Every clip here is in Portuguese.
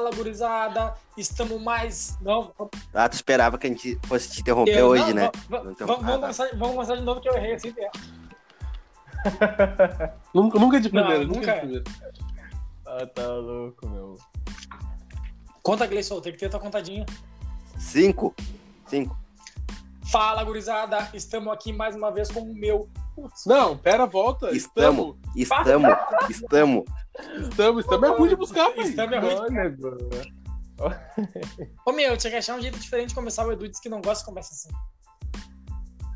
Fala, gurizada. Estamos mais. Não, Ah, tu esperava que a gente fosse te interromper eu- hoje, não, né? Não, vamos, ah, vamos tá. começar, vamos começar de novo que eu errei assim. é. Nunca, nunca de Não, primeiro, nunca, nunca de primeiro. Ah, tá louco, meu. Conta, Gleison, tem que ter tua contadinha. Cinco. Cinco. Fala, gurizada. Estamos aqui mais uma vez com o meu. Não, pera, volta. Estamos. Estamos. Estamos. Estamos, estamos é ruim de buscar, pai. Estamos é ruim. Olha. Ô, meu, tinha que achar um jeito diferente de começar. O Edu disse que não gosta de começar assim.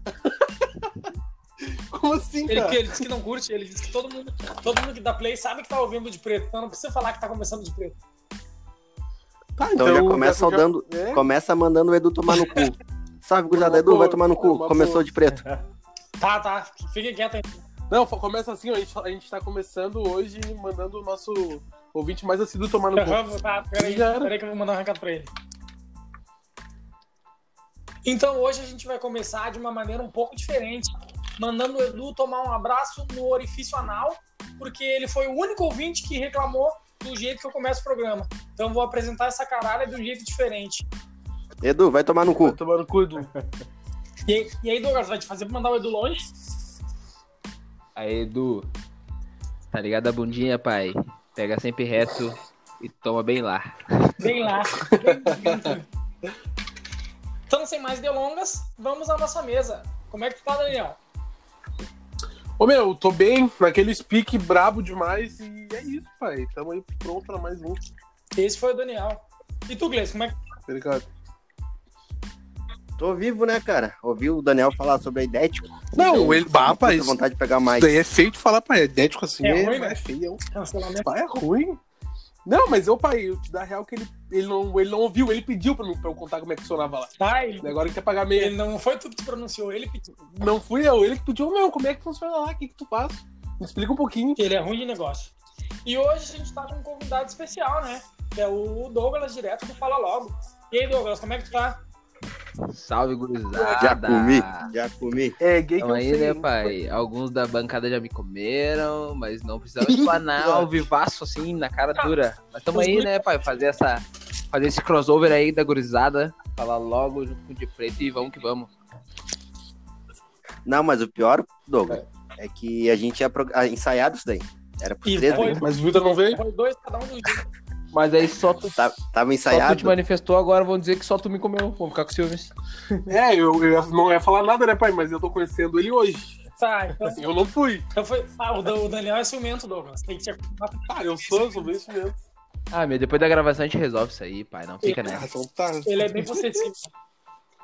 Como assim, Ele, cara? ele disse que não curte, ele disse que todo mundo, todo mundo que dá play sabe que tá ouvindo de preto. Então não precisa falar que tá começando de preto. Tá, Então já começa já- saudando- é? Começa mandando o Edu tomar no cu. Salve, gurizada. Edu, vai tomar no cu. Começou de preto. Tá, tá. Fique quieto aí. Não, começa assim, ó, a gente, a gente tá começando hoje mandando o nosso ouvinte mais assíduo tomar no cu. Tá, peraí, peraí que eu vou mandar um recado pra ele. Então hoje a gente vai começar de uma maneira um pouco diferente, mandando o Edu tomar um abraço no orifício anal, porque ele foi o único ouvinte que reclamou do jeito que eu começo o programa. Então eu vou apresentar essa caralha de um jeito diferente. Edu, vai tomar no Vai cu. tomar no cu, Edu. E aí, e aí Douglas, vai te fazer pra mandar o Edu longe? Aí, Edu. Tá ligado a bundinha, pai? Pega sempre reto e toma bem lá. Bem lá. bem então, sem mais delongas, vamos à nossa mesa. Como é que tu tá, Daniel? Ô, meu, tô bem, naquele speak brabo demais e é isso, pai. Tamo aí pronto pra mais um. Esse foi o Daniel. E tu, Gleice, como é que Obrigado. Tô vivo, né, cara? Ouvi o Daniel falar sobre a idético. Não, ele. Bah, pai, Tô isso vontade de pegar mais. daí é feio de falar, pai. É idético assim, É é, ruim, né? é feio. cancelamento? Pai, é ruim. Não, mas eu, pai, eu te dar real que ele, ele, não, ele não ouviu, ele pediu pra, mim, pra eu contar como é que funcionava lá. Ai, E agora ele quer pagar meia. ele não foi tu que te pronunciou, ele pediu. Não fui eu, ele que pediu, meu, como é que funciona lá? O que, que tu faz? Me explica um pouquinho. Ele é ruim de negócio. E hoje a gente tá com um convidado especial, né? Que é o Douglas, direto do Fala Logo. E aí, Douglas, como é que tu tá? Salve, gurizada. Já comi, já comi. É gay que eu aí, sei. né, pai? Alguns da bancada já me comeram, mas não precisava explanar ao vivaço, assim, na cara dura. Mas tamo aí, né, pai? Fazer essa... Fazer esse crossover aí da gurizada. Falar logo junto com o de preto e vamos que vamos. Não, mas o pior, Douglas, é que a gente ia pro- ensaiado isso daí. Era por E três, foi- né? Mas o Vitor não veio? Foi dois cada um do jeito. Mas aí só tu, Tá- Tava só tu ensaiado. te manifestou, agora vão dizer que só tu me comeu. Vamos ficar com ciúmes. É, eu, eu não ia falar nada, né, pai? Mas eu tô conhecendo ele hoje. Tá, então, Eu não fui. então foi. Ah, o, Dan- o Daniel é ciumento, Douglas. Tem que te Ah, eu sou, eu sou bem isso mesmo. Ah, meu, depois da gravação a gente resolve isso aí, pai. Não fica Ah, nessa. então tá. Ele é bem possessivo.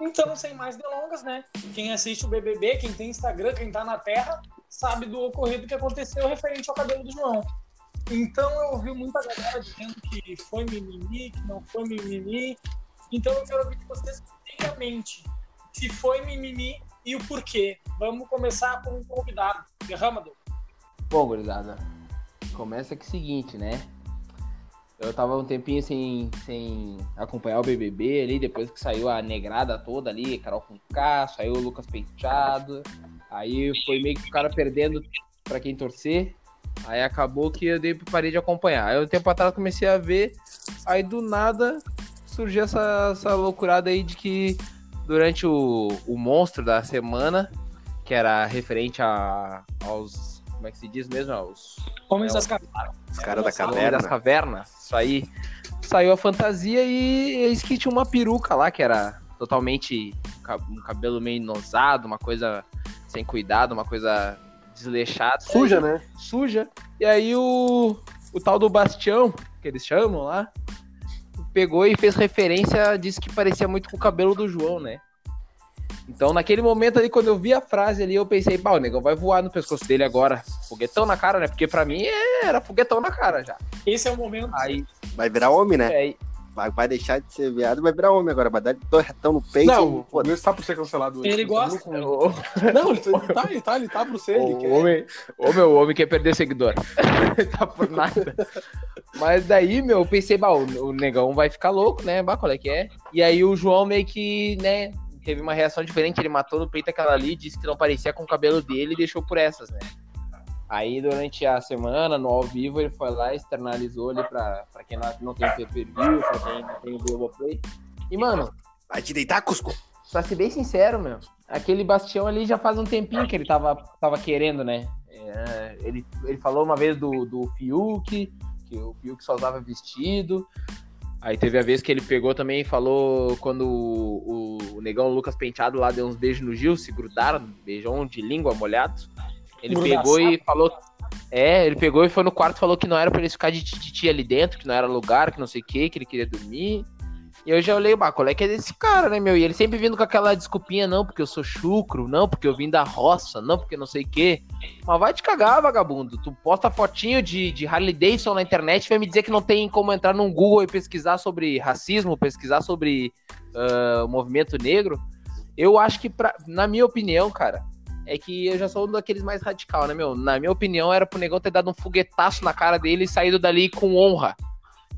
Então, sem mais delongas, né? Quem assiste o BBB, quem tem Instagram, quem tá na Terra, sabe do ocorrido que aconteceu referente ao cabelo do João. Então, eu ouvi muita galera dizendo que foi mimimi, que não foi mimimi. Então, eu quero ouvir de vocês primeiramente se foi mimimi e o porquê. Vamos começar com um convidado. Derrama. Bom, gurizada, começa que é o seguinte, né? Eu tava um tempinho sem, sem acompanhar o BBB ali, depois que saiu a negrada toda ali, Carol com K, saiu o Lucas Penteado, aí foi meio que o cara perdendo pra quem torcer, aí acabou que eu dei, parei de acompanhar. Aí um tempo atrás comecei a ver, aí do nada surgiu essa, essa loucurada aí de que durante o, o monstro da semana, que era referente a, aos. Como é que se diz mesmo? Aos Homens É, das Cavernas. Os caras da Homem das caverna. cavernas. Isso aí. Saiu a fantasia e eis que tinha uma peruca lá que era totalmente um cabelo meio inosado, uma coisa sem cuidado, uma coisa desleixada. Suja, né? Suja. E aí o, o tal do Bastião, que eles chamam lá, pegou e fez referência, disse que parecia muito com o cabelo do João, né? Então, naquele momento ali, quando eu vi a frase ali, eu pensei, pá, o negão vai voar no pescoço dele agora. Foguetão na cara, né? Porque pra mim era foguetão na cara já. Esse é o momento. Aí, Vai virar homem, né? é, Vai, vai deixar de ser viado, vai virar homem agora. Vai dar dois retão no peito. Não, e o foda-se. Luiz tá por ser cancelado. hoje. Ele tá gosta. com- o, Não, ele tá, ele tá, ele tá, tá por ser. Ele o quer. homem, o meu homem quer perder seguidor. tá por nada. Mas daí, meu, eu pensei, bah, o, o negão vai ficar louco, né? Bah, qual é que é? E aí o João meio que, né, teve uma reação diferente. Ele matou no peito aquela ali, disse que não parecia com o cabelo dele e deixou por essas, né? Aí durante a semana, no ao vivo, ele foi lá e externalizou ali pra, pra quem não, não tem o pay-per-view, pra quem não tem o Globoplay. E, mano, Vai te deitar, Cusco. pra ser bem sincero, meu, aquele Bastião ali já faz um tempinho que ele tava, tava querendo, né? É, ele, ele falou uma vez do, do Fiuk, que o Fiuk só usava vestido. Aí teve a vez que ele pegou também e falou quando o, o, o negão Lucas Penteado lá deu uns beijos no Gil, se grudaram, beijão de língua molhados. Ele pegou e falou. É, ele pegou e foi no quarto e falou que não era pra eles ficar de tititi ali dentro, que não era lugar, que não sei o que, que ele queria dormir. E eu já olhei, bah, qual é que é desse cara, né, meu? E ele sempre vindo com aquela desculpinha, não, porque eu sou chucro, não, porque eu vim da roça, não, porque não sei o quê. Mas vai te cagar, vagabundo. Tu posta fotinho de, de Harley Davidson na internet e vai me dizer que não tem como entrar num Google e pesquisar sobre racismo, pesquisar sobre o movimento negro. Eu acho que, pra, na minha opinião, cara, é que eu já sou um daqueles mais radical, né, meu? Na minha opinião, era pro negão ter dado um foguetaço na cara dele e saído dali com honra.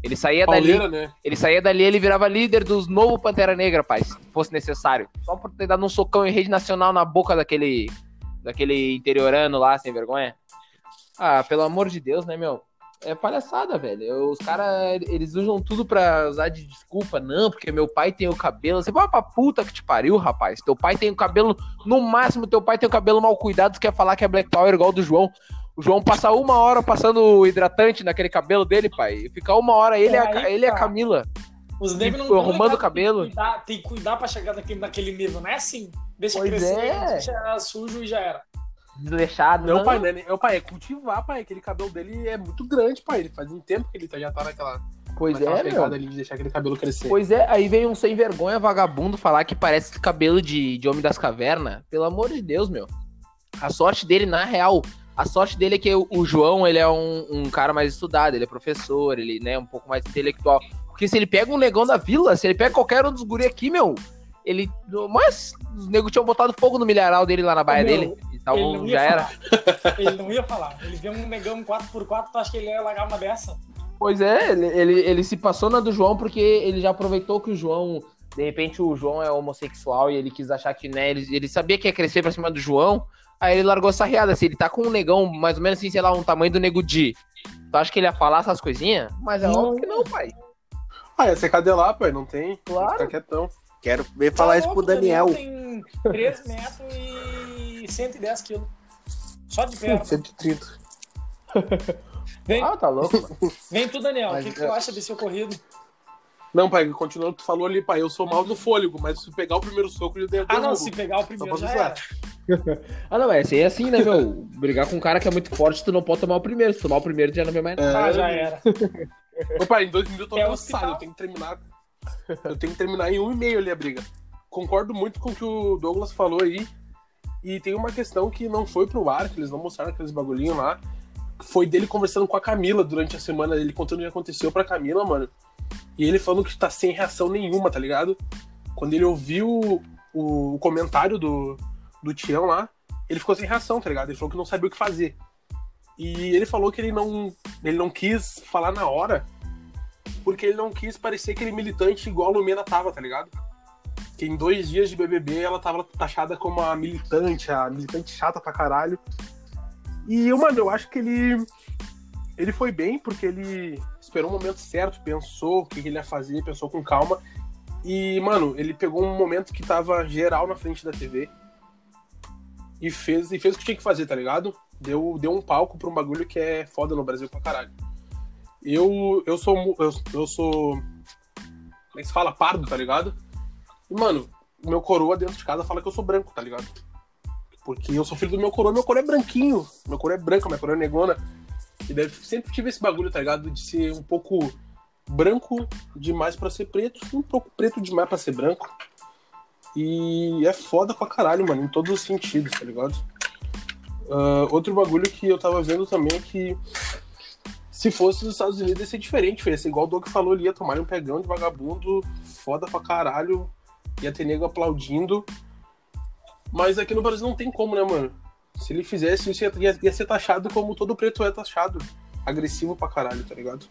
Ele saía dali. Né? Ele saía dali, ele virava líder dos novo Pantera Negra, pai, se fosse necessário. Só por ter dado um socão em rede nacional na boca daquele daquele interiorano lá, sem vergonha. Ah, pelo amor de Deus, né, meu? É palhaçada, velho. Os caras, eles usam tudo pra usar de desculpa. Não, porque meu pai tem o cabelo. Você vai pra puta que te pariu, rapaz. Teu pai tem o cabelo, no máximo, teu pai tem o cabelo mal cuidado. Quer falar que é Black Power igual do João. O João passa uma hora passando hidratante naquele cabelo dele, pai. Fica uma hora ele, e a, É aí, ele e a cara. Camila. Os negros não Tipo, tão arrumando o cabelo. Tem que, cuidar, tem que cuidar pra chegar naquele, naquele nível, não é assim? Deixa Pois crescer, é. deixa sujo e já era. Desleixado. Meu não. pai, né? Meu pai, é cultivar, pai. Aquele cabelo dele é muito grande, pai. Ele faz um tempo que ele tá- já tá naquela, Pois naquela é, meu. pegada ali de deixar aquele cabelo crescer. Pois é, aí vem um sem vergonha vagabundo falar que parece cabelo de, de Homem das Cavernas. Pelo amor de Deus, meu. A sorte dele, na real, a sorte dele é que o, o João, ele é um, um cara mais estudado, ele é professor, ele, né, um pouco mais intelectual. Porque se ele pega um negão da vila, se ele pega qualquer um dos guri aqui, meu, ele... Mas os negros tinham botado fogo no milharal dele lá na baia Meu, dele. Então ele não ia já era. falar. Ele não ia falar. Ele vê um negão 4x4, tu acha que ele ia largar uma dessa? Pois é, ele, ele, ele se passou na do João porque ele já aproveitou que o João, de repente o João é homossexual e ele quis achar que, né, ele, ele sabia que ia crescer pra cima do João, aí ele largou essa riada, assim, ele tá com um negão mais ou menos assim, sei lá, um tamanho do Nego Di. Tu acha que ele ia falar essas coisinhas? Mas é Não. óbvio que não, pai. Ah, ia ser cadelar, pai. Não tem. Claro. Ficar quietão. Quero ver falar Tá isso pro o Daniel. tem 3 metros e 110 quilos. Só de perna. 130. Vem, Ah, tá louco, mano. vem tu, Daniel. O que, que é. tu acha desse ocorrido? Não, pai, continuando, tu falou ali, pai, eu sou mal no fôlego, mas se pegar o primeiro soco, eu dei Ah, não, se pegar o primeiro já era. Ah, não, é, é assim, né, meu? Brigar com um cara que é muito forte, tu não pode tomar o primeiro. Se tomar o primeiro, já não vê mais nada. Ah, já era. Ô, pai, em dois minutos eu É tô o cansado, eu tenho que terminar. Eu tenho que terminar em um e meio ali a briga. Concordo muito com o que o Douglas falou aí. E tem uma questão que não foi pro ar, que eles não mostraram aqueles bagulhinhos lá. Foi dele conversando com a Camila durante a semana, ele contando o que aconteceu pra Camila, mano. E ele falando que tá sem reação nenhuma, tá ligado? Quando ele ouviu o, o comentário do, do Tião lá, ele ficou sem reação, tá ligado? Ele falou que não sabia o que fazer. E ele falou que ele não, ele não quis falar na hora, porque ele não quis parecer aquele militante igual a Lumena tava, tá ligado? Que em dois dias de BBB ela tava taxada como a militante, a militante chata pra caralho. E, eu, mano, eu acho que ele. Ele foi bem, porque ele esperou o momento certo, pensou o que ele ia fazer, pensou com calma. E, mano, ele pegou um momento que tava geral na frente da TV e fez, e fez o que tinha que fazer, tá ligado? Deu, deu um palco pra um bagulho que é foda no Brasil pra caralho. Eu, eu sou. Eu, eu sou. Como é que se fala? Pardo, tá ligado? E, mano, meu coroa dentro de casa fala que eu sou branco, tá ligado? Porque eu sou filho do meu coroa, meu coroa é branquinho. Meu coroa é branca, minha coroa é negona. E daí sempre tive esse bagulho, tá ligado? De ser um pouco branco demais pra ser preto, um pouco preto demais pra ser branco. E é foda pra caralho, mano, em todos os sentidos, tá ligado? Ah, outro bagulho que eu tava vendo também é que se fosse nos Estados Unidos ia ser diferente, ia ser igual o Doug falou ali, ia tomar um pegão de vagabundo, foda pra caralho, ia ter nego aplaudindo. Mas aqui no Brasil não tem como, né, mano? Se ele fizesse isso, ia, ia- ia ser taxado como todo preto é taxado. Agressivo pra caralho, tá ligado?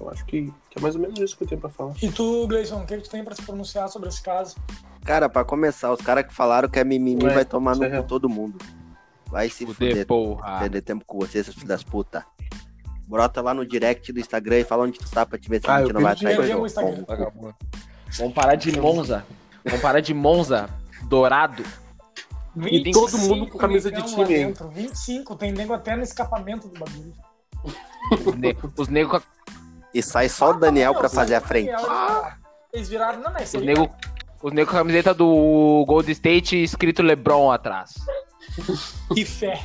Eu acho que, que é mais ou menos isso que eu tenho pra falar. E tu, Gleison, o que, que tu tem pra se pronunciar sobre esse caso? Cara, pra começar, os caras que falaram que é mimimi Ué, vai tomar no é cu todo mundo. Vai se Fuder, fuder. porra. Perder tempo com você, seus filhos das puta. Brota lá no direct do Instagram e fala onde tu tá pra te ver se Ah, a eu gente não vai do o Instagram. jogo. Vagabundo. Vamos parar de Monza. Vamos parar de Monza. Dourado. E todo mundo com 25 camisa de time, dentro, 25, tem nego até no escapamento do bagulho. Os, ne os negros E sai só o Daniel pra fazer a frente. Eles viraram, não, não, esse os nego, os nego com a camiseta do Gold State escrito LeBron atrás. Que fé.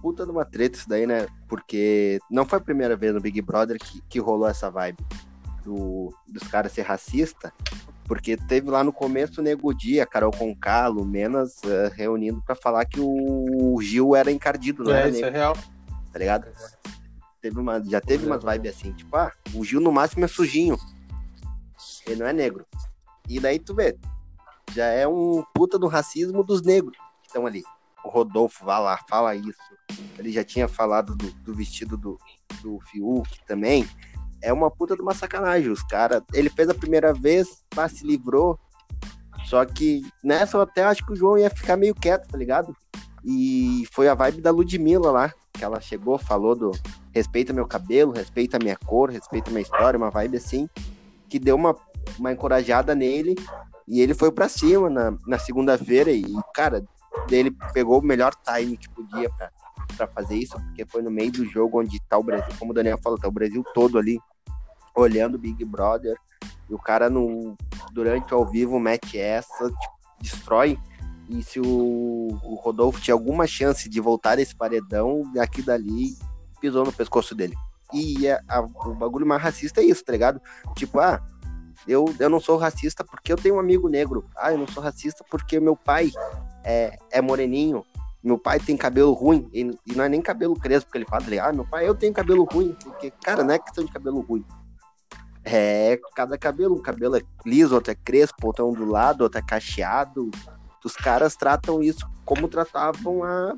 Puta de uma treta isso daí, né? Porque não foi a primeira vez no Big Brother que, que rolou essa vibe do, dos caras ser racista. Porque teve lá no começo o Nego Dia, Carol Conká, Menas reunindo pra falar que o Gil era encardido, não É, era isso negro, é real. tá ligado? Teve uma, já teve umas vibes assim, tipo, ah, o Gil no máximo é sujinho. Ele não é negro. E daí tu vê, já é um puta do racismo dos negros que estão ali. O Rodolfo vai lá, fala isso. Ele já tinha falado do, do vestido do, do Fiuk também. É uma puta de uma sacanagem. Os caras. Ele fez a primeira vez, mas se livrou. Só que nessa eu até acho que o João ia ficar meio quieto, tá ligado? E foi a vibe da Ludmilla lá, que ela chegou, falou do respeita meu cabelo, respeita minha cor, respeita minha história, uma vibe assim, que deu uma, uma encorajada nele. E ele foi pra cima na, na segunda-feira e, cara, ele pegou o melhor time que podia pra, pra fazer isso, porque foi no meio do jogo onde tá o Brasil, como o Daniel falou, tá o Brasil todo ali olhando Big Brother. E o cara no, durante ao vivo mete essa, tipo, destrói. E se o, o Rodolfo tinha alguma chance de voltar esse paredão, aqui dali pisou no pescoço dele. E é- a- o bagulho mais racista é isso, tá ligado? Tipo, ah, eu, eu não sou racista porque eu tenho um amigo negro. Ah, eu não sou racista porque meu pai é, é moreninho. Meu pai tem cabelo ruim. E, não é nem cabelo crespo que ele fala. Ah, meu pai, eu tenho cabelo ruim. Porque, cara, não é questão de cabelo ruim. É cada cabelo. Um cabelo é liso, outro é crespo, outro é ondulado, outro é cacheado. Os caras tratam isso como tratavam há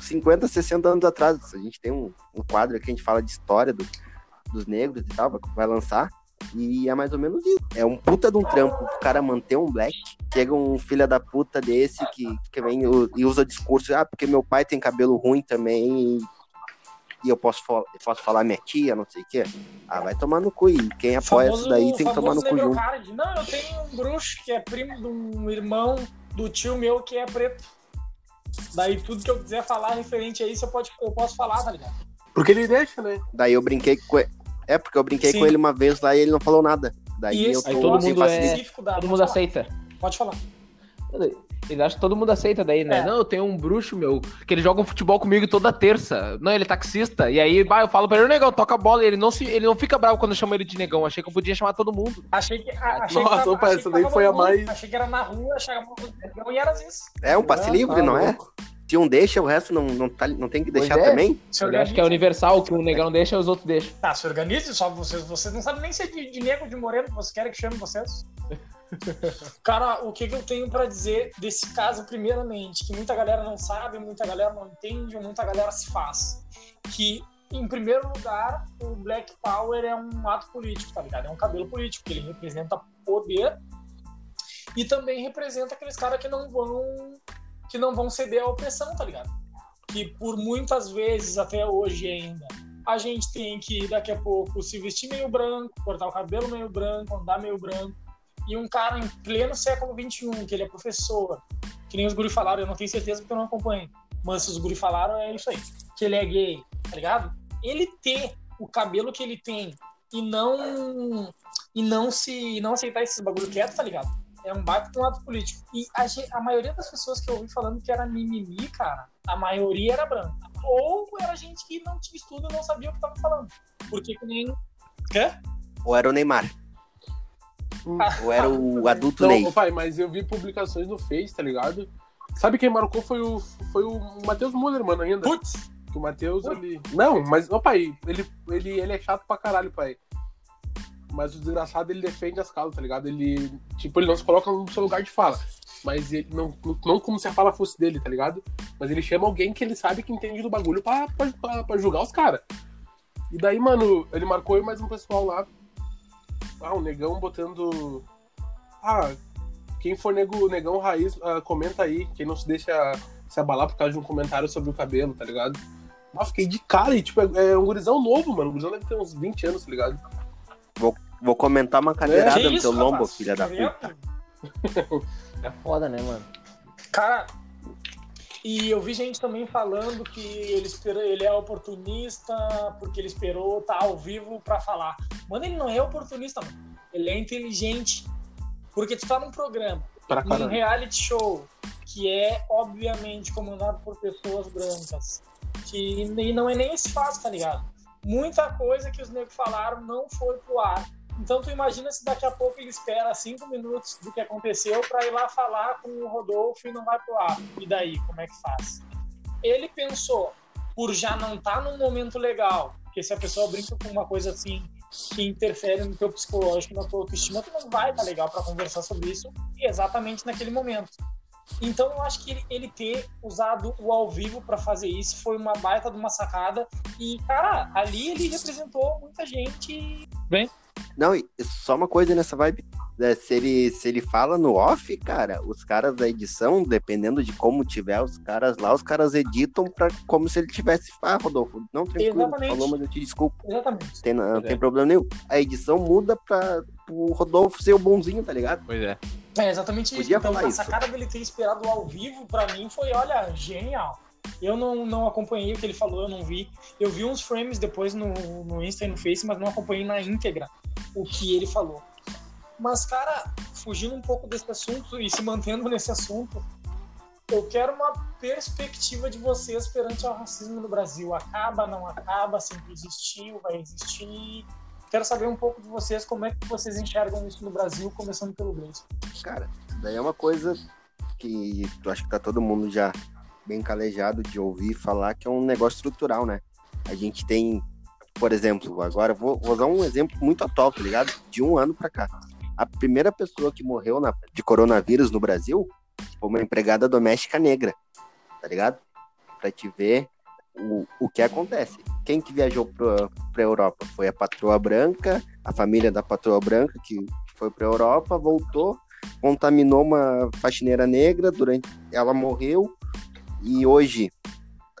50, 60 anos atrás. A gente tem um, um quadro que a gente fala de história do- dos negros e tal, vai lançar. E é mais ou menos isso. É um puta de um trampo pro cara manter um black. Chega um filho da puta desse que, que vem e usa discurso, ah, porque meu pai tem cabelo ruim também e, e eu posso, eu posso falar minha tia, não sei o quê. Ah, vai tomar no cu. E quem apoia Famoso- isso daí tem que tomar no cu junto. negrocard. Não, eu tenho um bruxo que é primo de um irmão do tio meu que é preto. Daí tudo que eu quiser falar referente a isso, eu, pode, eu posso falar, tá ligado? Porque ele deixa, né? Daí eu brinquei com ele. É, porque eu brinquei Sim. com ele uma vez lá e ele não falou nada. Daí E eu tô Aí todo mundo é- da. Todo mundo aceita. Pode falar. Ele acha que todo mundo aceita daí, né? É. Não, eu tenho um bruxo, meu, que ele joga um futebol comigo toda terça. Não, ele é taxista. E aí, bah, eu falo pra ele, "Ô, negão, toca a bola. E ele não, se, ele não fica bravo quando eu chamo ele de negão. Achei que eu podia chamar todo mundo. Achei que. a- Achei Nossa, que tava, opa, achei essa que daí foi a mais- Achei que era na rua, negão e era isso. É um passe Ah, livre, tá não é? Se um deixa, o resto não, não, tá, não tem que deixar é. também? Ele acha que é universal, que um negão não deixa, os outros deixam. Tá, se organize, só vocês. Vocês não sabem nem se é de, de negro ou de moreno que vocês querem que chame vocês. Cara, o que, que eu tenho pra dizer desse caso, primeiramente, que muita galera não sabe, muita galera não entende, ou muita galera se faz. Que, em primeiro lugar, o Black Power é um ato político, tá ligado? É um cabelo político, que ele representa poder e também representa aqueles caras que não vão que não vão ceder à opressão, tá ligado? Que por muitas vezes, até hoje ainda, a gente tem que, daqui a pouco, se vestir meio branco, cortar o cabelo meio branco, andar meio branco. E um cara em pleno século XXI, que ele é professor, que nem os guri falaram, eu não tenho certeza porque eu não acompanho, mas se os guri falaram, é isso aí. Que ele é gay, tá ligado? Ele ter o cabelo que ele tem e não e não se não aceitar esses bagulho quieto, tá ligado? É um baita um ato político. E a, a maioria das pessoas que eu ouvi falando que era mimimi, cara, a maioria era branca. Ou era gente que não tinha estudo e não sabia o que tava falando. Porque que nem. Quê? Ou era o Neymar? Ou era o adulto Não, Ney? ô, pai, mas eu vi publicações no Face, tá ligado? Sabe quem marcou foi o, foi o Matheus Muller, mano, ainda. Putz, Que o Matheus, ele. Não, mas, ô pai, ele, ele, ele é chato pra caralho, pai. Mas o desgraçado, ele defende as causas, tá ligado? Ele, tipo, ele não se coloca no seu lugar de fala. Mas ele não, não como se a fala fosse dele, tá ligado? Mas ele chama alguém que ele sabe que entende do bagulho pra, pra, pra, pra julgar os caras. E daí, mano, ele marcou eu mais um pessoal lá. Ah, um negão botando. Ah, quem for nego, negão raiz, ah, comenta aí. Quem não se deixa se abalar por causa de um comentário sobre o cabelo, tá ligado? Mas fiquei de cara e, tipo, é, é um gurizão novo, mano. O gurizão deve ter uns 20 anos, tá ligado? Vou comentar uma cadeirada Que no isso, teu lombo, rapaz? filha da Tá puta. É foda, né, mano? Cara, e eu vi gente também falando que ele, esperou, ele é oportunista porque ele esperou estar ao vivo pra falar. Mano, ele não é oportunista, mano. Ele é inteligente. Porque tu tá num programa, Pra num reality show, que é obviamente comandado por pessoas brancas. Que e não é nem esse fato, tá ligado? Muita coisa que os negros falaram não foi pro ar. Então tu imagina se daqui a pouco ele espera cinco minutos do que aconteceu pra ir lá falar com o Rodolfo e não vai pro ar. E daí, como é que faz? Ele pensou, por já não estar num momento legal, porque se a pessoa brinca com uma coisa assim que interfere no teu psicológico, na tua autoestima, tu não vai estar legal pra conversar sobre isso exatamente naquele momento. Então eu acho que ele, ele ter usado o ao vivo pra fazer isso foi uma baita de uma sacada. E, cara, ali ele representou muita gente. Não, e só uma coisa nessa vibe. né, se, ele, se ele fala no off, cara, os caras da edição, dependendo de como tiver os caras lá, os caras editam pra, como se ele tivesse. Ah, Rodolfo, não, tranquilo, Exatamente. falou, mas eu te desculpo. Exatamente. Tem, não Pois tem é. problema nenhum. A edição muda pra o Rodolfo ser o bonzinho, tá ligado? Pois é. É exatamente isso. Podia Então, falar a isso. sacada dele ter esperado ao vivo, pra mim, foi, olha, genial. Eu não, não acompanhei o que ele falou, eu não vi. Eu vi uns frames depois no, no Insta e no Face, mas não acompanhei na íntegra o que ele falou. Mas, cara, fugindo um pouco desse assunto e se mantendo nesse assunto, eu quero uma perspectiva de vocês perante o racismo no Brasil. Acaba, não acaba, sempre existiu, vai existir. Quero saber um pouco de vocês, como é que vocês enxergam isso no Brasil, começando pelo Gleison. Cara, daí é uma coisa que eu acho que tá todo mundo já bem calejado de ouvir falar que é um negócio estrutural, né? A gente tem, por exemplo, agora vou, vou dar um exemplo muito atual, tá ligado? De um ano pra cá. A primeira pessoa que morreu na- de coronavírus no Brasil foi uma empregada doméstica negra, tá ligado? Pra te ver o, o que acontece. Quem que viajou pra, pra Europa? Foi a patroa branca, a família da patroa branca que foi pra Europa, voltou, contaminou uma faxineira negra, durante ela morreu, e hoje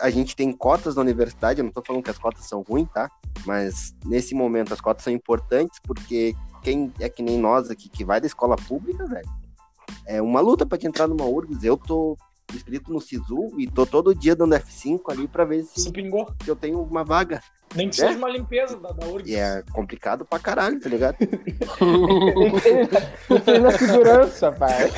a gente tem cotas na universidade, eu não tô falando que as cotas são ruins, tá? Mas nesse momento as cotas são importantes porque quem é que nem nós aqui que vai da escola pública, velho, é uma luta pra te entrar numa URGS. Eu tô inscrito no SISU e tô todo dia dando F5 ali pra ver Se se, pingou. eu tenho uma vaga. Nem que É? seja uma limpeza da, da URGS. E é complicado pra caralho, tá ligado? Tem na segurança, pai.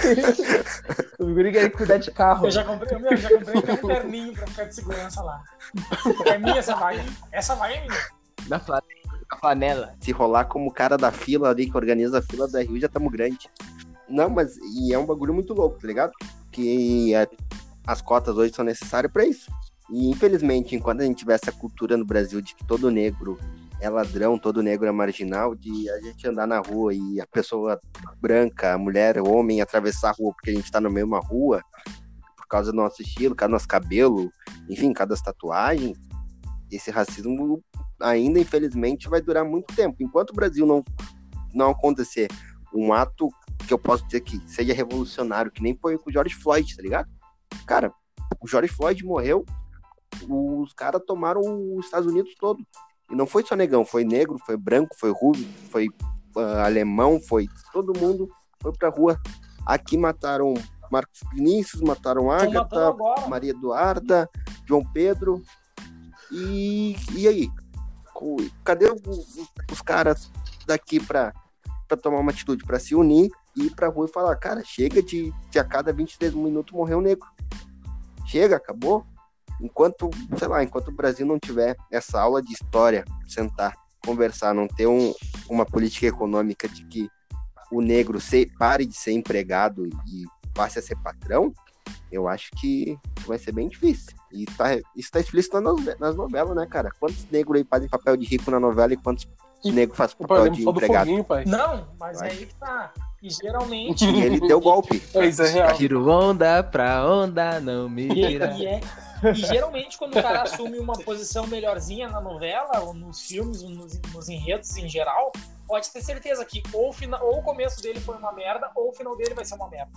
O guri quer cuidar de carro. Eu já comprei, meu, eu já comprei até um terninho pra ficar de segurança lá. É minha essa vaga. Essa vaga é minha. Na flanela. Na flanela. se rolar como o cara da fila ali que organiza a fila da Rio, já tamo grande. Não, mas e é um bagulho muito louco, tá ligado? Que é- as cotas hoje são necessárias pra isso. E infelizmente, enquanto a gente tiver essa cultura no Brasil de que todo negro é ladrão, todo negro é marginal, de a gente andar na rua e a pessoa branca, a mulher, o homem atravessar a rua porque a gente tá na mesma rua, por causa do nosso estilo, por causa do nosso cabelo, enfim, por causa das tatuagens, esse racismo ainda, infelizmente, vai durar muito tempo. Enquanto o Brasil não, não acontecer um ato que eu posso dizer que seja revolucionário, que nem foi com o George Floyd, tá ligado? Cara, o George Floyd morreu, os caras tomaram os Estados Unidos todo. E não foi só negão, foi negro, foi branco, foi ruivo, foi ah, alemão, foi todo mundo foi pra rua. Aqui mataram Marcos Vinícius, mataram Agatha. Maria Eduarda, João Pedro. E, e aí? Cadê o- o- os caras daqui pra, pra tomar uma atitude, pra se unir ir pra rua e falar, cara, chega de, de a cada 23 minutos morrer um negro. Chega, acabou. Enquanto, sei lá, enquanto o Brasil não tiver essa aula de história, sentar, conversar, não ter um, uma política econômica de que o negro se, pare de ser empregado e passe a ser patrão, eu acho que vai ser bem difícil. E tá, isso tá explícito nas, nas novelas, né, cara? Quantos negros aí fazem papel de rico na novela e quantos negros fazem papel de empregado? foguinho, pai. Não, mas Vai. é aí que tá. E geralmente. E ele deu golpe. É, isso é real. Tiro onda pra onda, não me E, tira. e é- e geralmente, quando o cara assume uma posição melhorzinha na novela, ou nos filmes, ou nos, nos enredos em geral, pode ter certeza que ou, o fina- ou o começo dele foi uma merda, ou o final dele vai ser uma merda.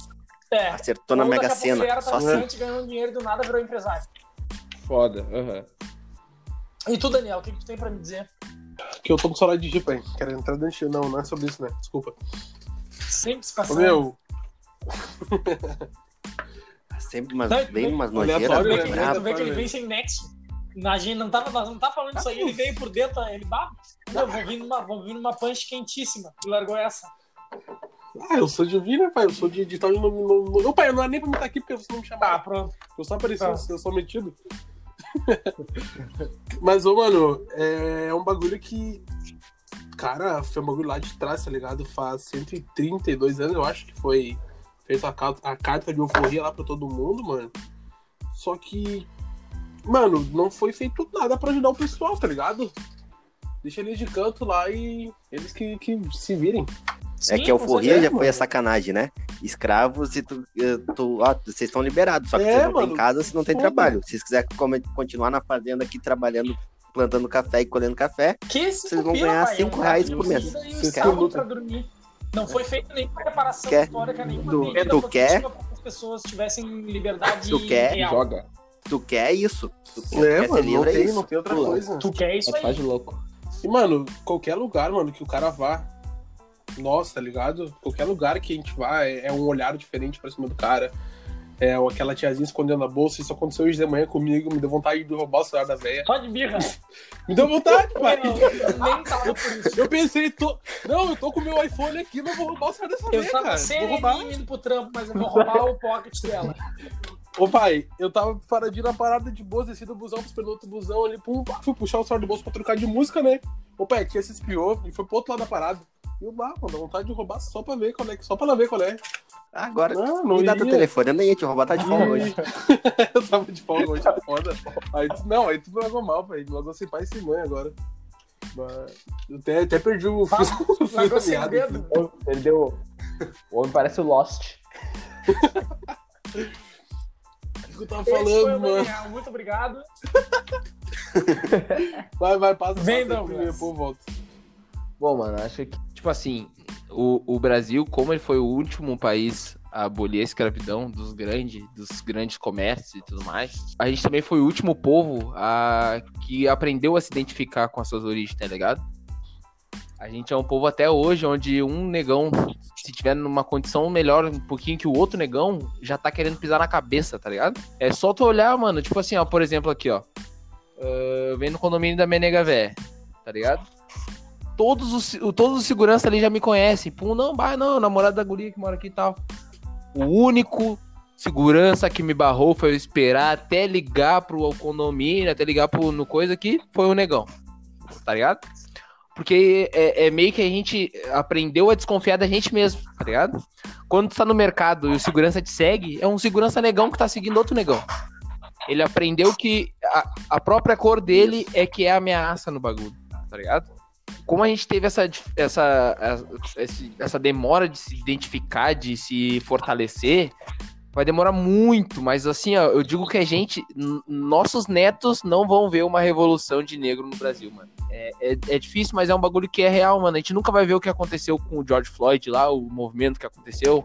É. Acertou na Mega Sena. era traficante, ganhando dinheiro e do nada virou empresário. Foda. aham. E tu, Daniel, o que, que tu tem pra me dizer? Que eu tô com saudade de Jeep, hein? Quero entrar dentro de... Não, não é sobre isso, né? Desculpa. Sempre Ô, disfarçando. meu, Sempre umas, Não, vem umas nojeiras Tu vê, né? tu vê que ele vem sem nexo. A gente não tava, não tá falando isso aí, ele veio por dentro, ele bah, não, vou vir numa, vou vir numa punch quentíssima. E largou essa. Ah, eu sou de ouvir, né, pai? Eu sou de editar no. no, no... Não, pai, eu não era nem pra me estar aqui porque você não me chamava. pronto. Eu só apareci, Tá. eu sou metido. Mas, ô, mano, é um bagulho que. Cara, foi um bagulho lá de trás, tá ligado? Faz 132 anos, eu acho que foi feita a, a carta de euforia lá pra todo mundo, mano. Só que. Mano, não foi feito nada pra ajudar o pessoal, tá ligado? Deixa eles de canto lá e eles que, que se virem. É Sim, que a euforia já foi a sacanagem, né? Escravos e tu, tu ó, vocês estão liberados, só que É, vocês não mano, têm casa, vocês não têm trabalho. Se vocês quiserem continuar na fazenda aqui trabalhando, plantando café e colhendo café, Que Vocês vão ganhar pai, cinco é um reais gato por mês. querem- pra dormir. Não foi feita nenhuma reparação Quer? histórica, nenhuma Tu- medida tu quer? pra que as pessoas tivessem liberdade Tu quer? real. Joga. tu quer isso. Tu quer, É, quer mano, não livre, é tem, isso. não tem outra Tu- coisa. Tu quer isso É faz aí? de louco. E, mano, qualquer lugar, mano, que o cara vá. Nossa, tá ligado? Qualquer lugar que a gente vá é, é um olhar diferente pra cima do cara. É aquela tiazinha escondendo a bolsa. Isso aconteceu hoje de manhã comigo. Me deu vontade de roubar o celular da velha. Só de birra. Me deu vontade, pai. Não, eu nem tava por isso. Eu pensei, tô... não, eu tô com o meu iPhone aqui, não vou roubar o celular dessa Eu velha, tava cara. Roubar. sereninho indo pro trampo, mas eu vou roubar o pocket dela. Ô, pai, eu tava paradinho na parada de boas, desci do busão, esperando outro busão ali, pum, pá, fui puxar o celular do bolso pra trocar de música, né? Ô, pai, tinha se espiou e foi pro outro lado da parada. E eu, bah, mano, dá vontade de roubar só pra ver qual é, só pra ela ver qual é. Agora, Não, não me dá ia. teu telefone, eu nem ia te roubar, tá de folga hoje. eu tava de folga hoje, é foda. Aí, não, aí tu me largou mal, pai. Me largou sem pai e sem mãe agora. Mas eu até, até perdi o fio, o fio sem. Ele deu. O homem parece o Lost. Que eu tava Esse falando, mano? Daniel. Muito obrigado. Vai, vai, passa, Douglas. primeiro, pô, volta. Bom, mano, acho que, tipo assim, o, o Brasil, como ele foi o último país a abolir a escravidão dos grandes, dos grandes comércios e tudo mais, a gente também foi o último povo a, que aprendeu a se identificar com as suas origens, tá ligado? A gente é um povo até hoje onde um negão, se tiver numa condição melhor um pouquinho que o outro negão, já tá querendo pisar na cabeça, tá ligado? É só tu olhar, mano, tipo assim, ó, por exemplo, aqui, ó. Ah, eu venho no condomínio da Menega Vé, tá ligado? todos os, todos os seguranças ali já me conhecem. Pum, não, bah, não, namorado da guria que mora aqui e tal. O único segurança que me barrou foi eu esperar até ligar pro condomínio, até ligar pro no coisa aqui, foi o negão. Tá ligado? Porque é, é meio que a gente aprendeu a desconfiar da gente mesmo, tá ligado? Quando tu tá no mercado e o segurança te segue, é um segurança negão que tá seguindo outro negão. Ele aprendeu que a, a própria cor dele é que é ameaça no bagulho, tá ligado? como a gente teve essa, essa, essa, essa demora de se identificar, de se fortalecer, vai demorar muito, mas assim, ó, eu digo que a gente, nossos netos não vão ver uma revolução de negro no Brasil, mano. É, é, é difícil, mas é um bagulho que é real, mano. A gente nunca vai ver o que aconteceu com o George Floyd lá, o movimento que aconteceu,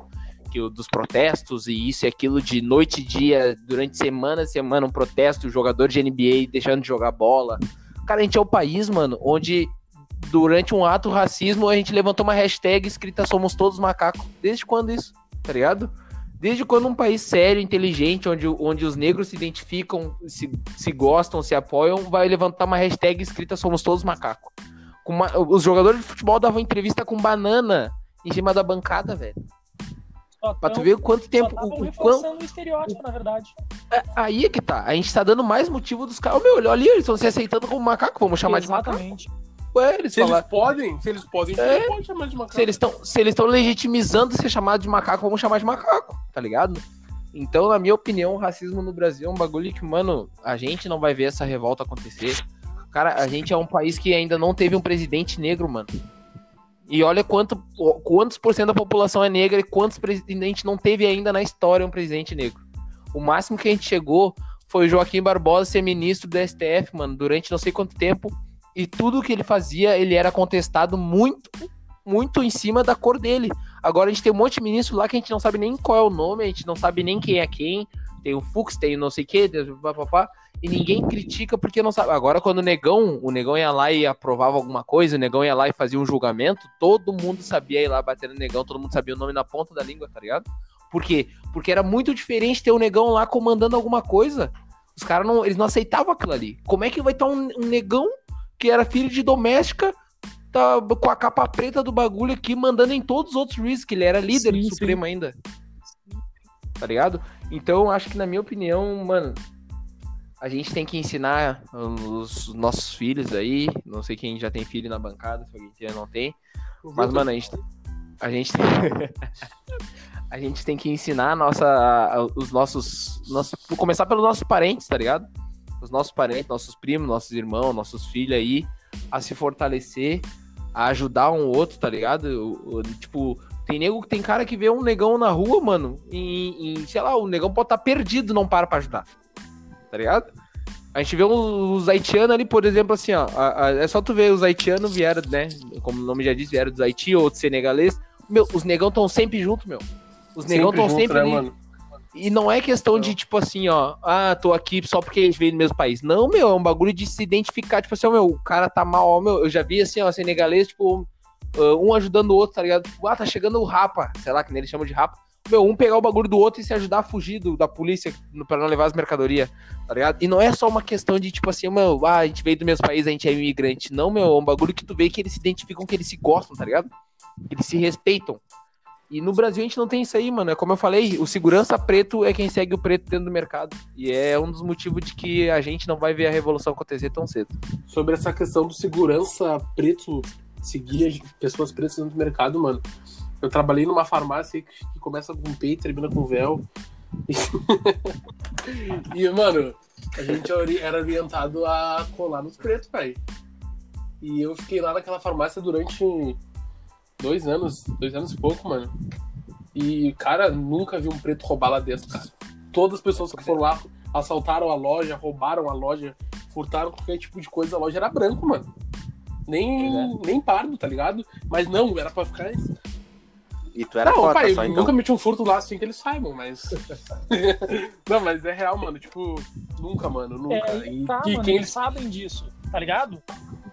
que o, dos protestos e isso e aquilo de noite e dia, durante semana semana, um protesto, jogador de NBA deixando de jogar bola. Cara, a gente é o país, mano, onde durante um ato racismo, a gente levantou uma hashtag escrita Somos Todos Macacos. Desde quando isso? Tá ligado? Desde quando um país sério, inteligente, onde, onde os negros se identificam, se, se gostam, se apoiam, vai levantar uma hashtag escrita Somos Todos uma- os jogadores de futebol davam entrevista com banana em cima da bancada, velho. Só Pra tu ver quanto tempo. o- o reforçando o estereótipo, na verdade. é, aí é que tá. A gente tá dando mais motivo dos caras. Meu, olha ali, eles estão se aceitando como macaco. Vamos chamar de macaco. Ué, eles Se eles podem, se eles podem, É. eles podem chamar de macaco. Se eles estão se eles estão legitimizando ser chamado de macaco, vamos chamar de macaco, tá ligado? Então, na minha opinião, o racismo no Brasil é um bagulho que, mano, a gente não vai ver essa revolta acontecer. Cara, a gente é um país que ainda não teve um presidente negro, mano. E olha quanto, quantos por cento da população é negra e quantos presidentes não teve ainda na história um presidente negro. O máximo que a gente chegou foi o Joaquim Barbosa ser ministro do STF, mano, durante não sei quanto tempo. E tudo que ele fazia, ele era contestado muito, muito em cima da cor dele. Agora a gente tem um monte de ministro lá que a gente não sabe nem qual é o nome, a gente não sabe nem quem é quem. Tem o Fux, tem o não sei o que, papapá, e ninguém critica porque não sabe. Agora, quando o Negão, o Negão ia lá e aprovava alguma coisa, o Negão ia lá e fazia um julgamento, todo mundo sabia ir lá bater no Negão, todo mundo sabia o nome na ponta da língua, tá ligado? Por quê? Porque era muito diferente ter o Negão lá comandando alguma coisa. Os caras não, eles não aceitavam aquilo ali. Como é que vai estar um, um Negão que era filho de doméstica tá com a capa preta do bagulho aqui, mandando em todos os outros juízes, que ele era líder Sim, do Supremo ainda. Tá ligado? Então, acho que, na minha opinião, mano, a gente tem que ensinar os nossos filhos aí. Não sei quem já tem filho na bancada, se alguém não tem. Mas, mano, a gente, a gente tem. a gente tem que ensinar a nossa, os nossos, nossos. Começar pelos nossos parentes, tá ligado? Os nossos parentes, nossos primos, nossos irmãos, nossos filhos aí, a se fortalecer, a ajudar um outro, tá ligado? O- o- Tipo, tem nego, tem cara que vê um negão na rua, mano, em, em- sei lá, o negão pode estar perdido, não para pra ajudar. Tá ligado? A gente vê os, os haitianos ali, por exemplo, assim, ó. a- a- é só tu ver os haitianos vieram, né? Como o nome já diz, vieram dos Haiti ou dos senegalês. Meu, os negão estão sempre junto, meu. Os negão estão junto, sempre né, ali. mano? E não é questão de, tipo assim, ó, ah, tô aqui só porque gente veio do mesmo país. Não, meu, é um bagulho de se identificar, tipo assim, ó, meu, o cara tá mal, ó, meu, eu já vi assim, ó, senegalês, tipo, ah, um ajudando o outro, tá ligado? Tipo, ah, tá chegando o rapa, sei lá, que nem eles chamam de rapa. Meu, um pegar o bagulho do outro e se ajudar a fugir do- da polícia pra não levar as mercadorias, tá ligado? E não é só uma questão de, tipo assim, meu, ah, a gente veio do mesmo país, a gente é imigrante. Não, meu, é um bagulho que tu vê que eles se identificam, que eles se gostam, tá ligado? Que eles se respeitam. E no Brasil a gente não tem isso aí, mano. É como eu falei, o segurança preto é quem segue o preto dentro do mercado. E é um dos motivos de que a gente não vai ver a revolução acontecer tão cedo. Sobre essa questão do segurança preto seguir as pessoas pretas dentro do mercado, mano. Eu trabalhei numa farmácia que, começa com P e termina com véu. E, mano, a gente era orientado a colar nos pretos, pai. E eu fiquei lá naquela farmácia durante dois anos, dois anos e pouco, mano. E, cara, nunca vi um preto roubar lá dentro, cara. Todas as pessoas que foram lá assaltaram a loja, roubaram a loja, furtaram qualquer tipo de coisa, a loja era branco, mano. Nem, nem pardo, tá ligado? Mas não, era pra ficar. E tu era não, cota pai, só, então. nunca meti um furto lá assim que eles saibam, mas. não, mas é real, mano. Tipo, nunca, mano, nunca. É, e tá, que mano, quem eles. sabem disso, tá ligado?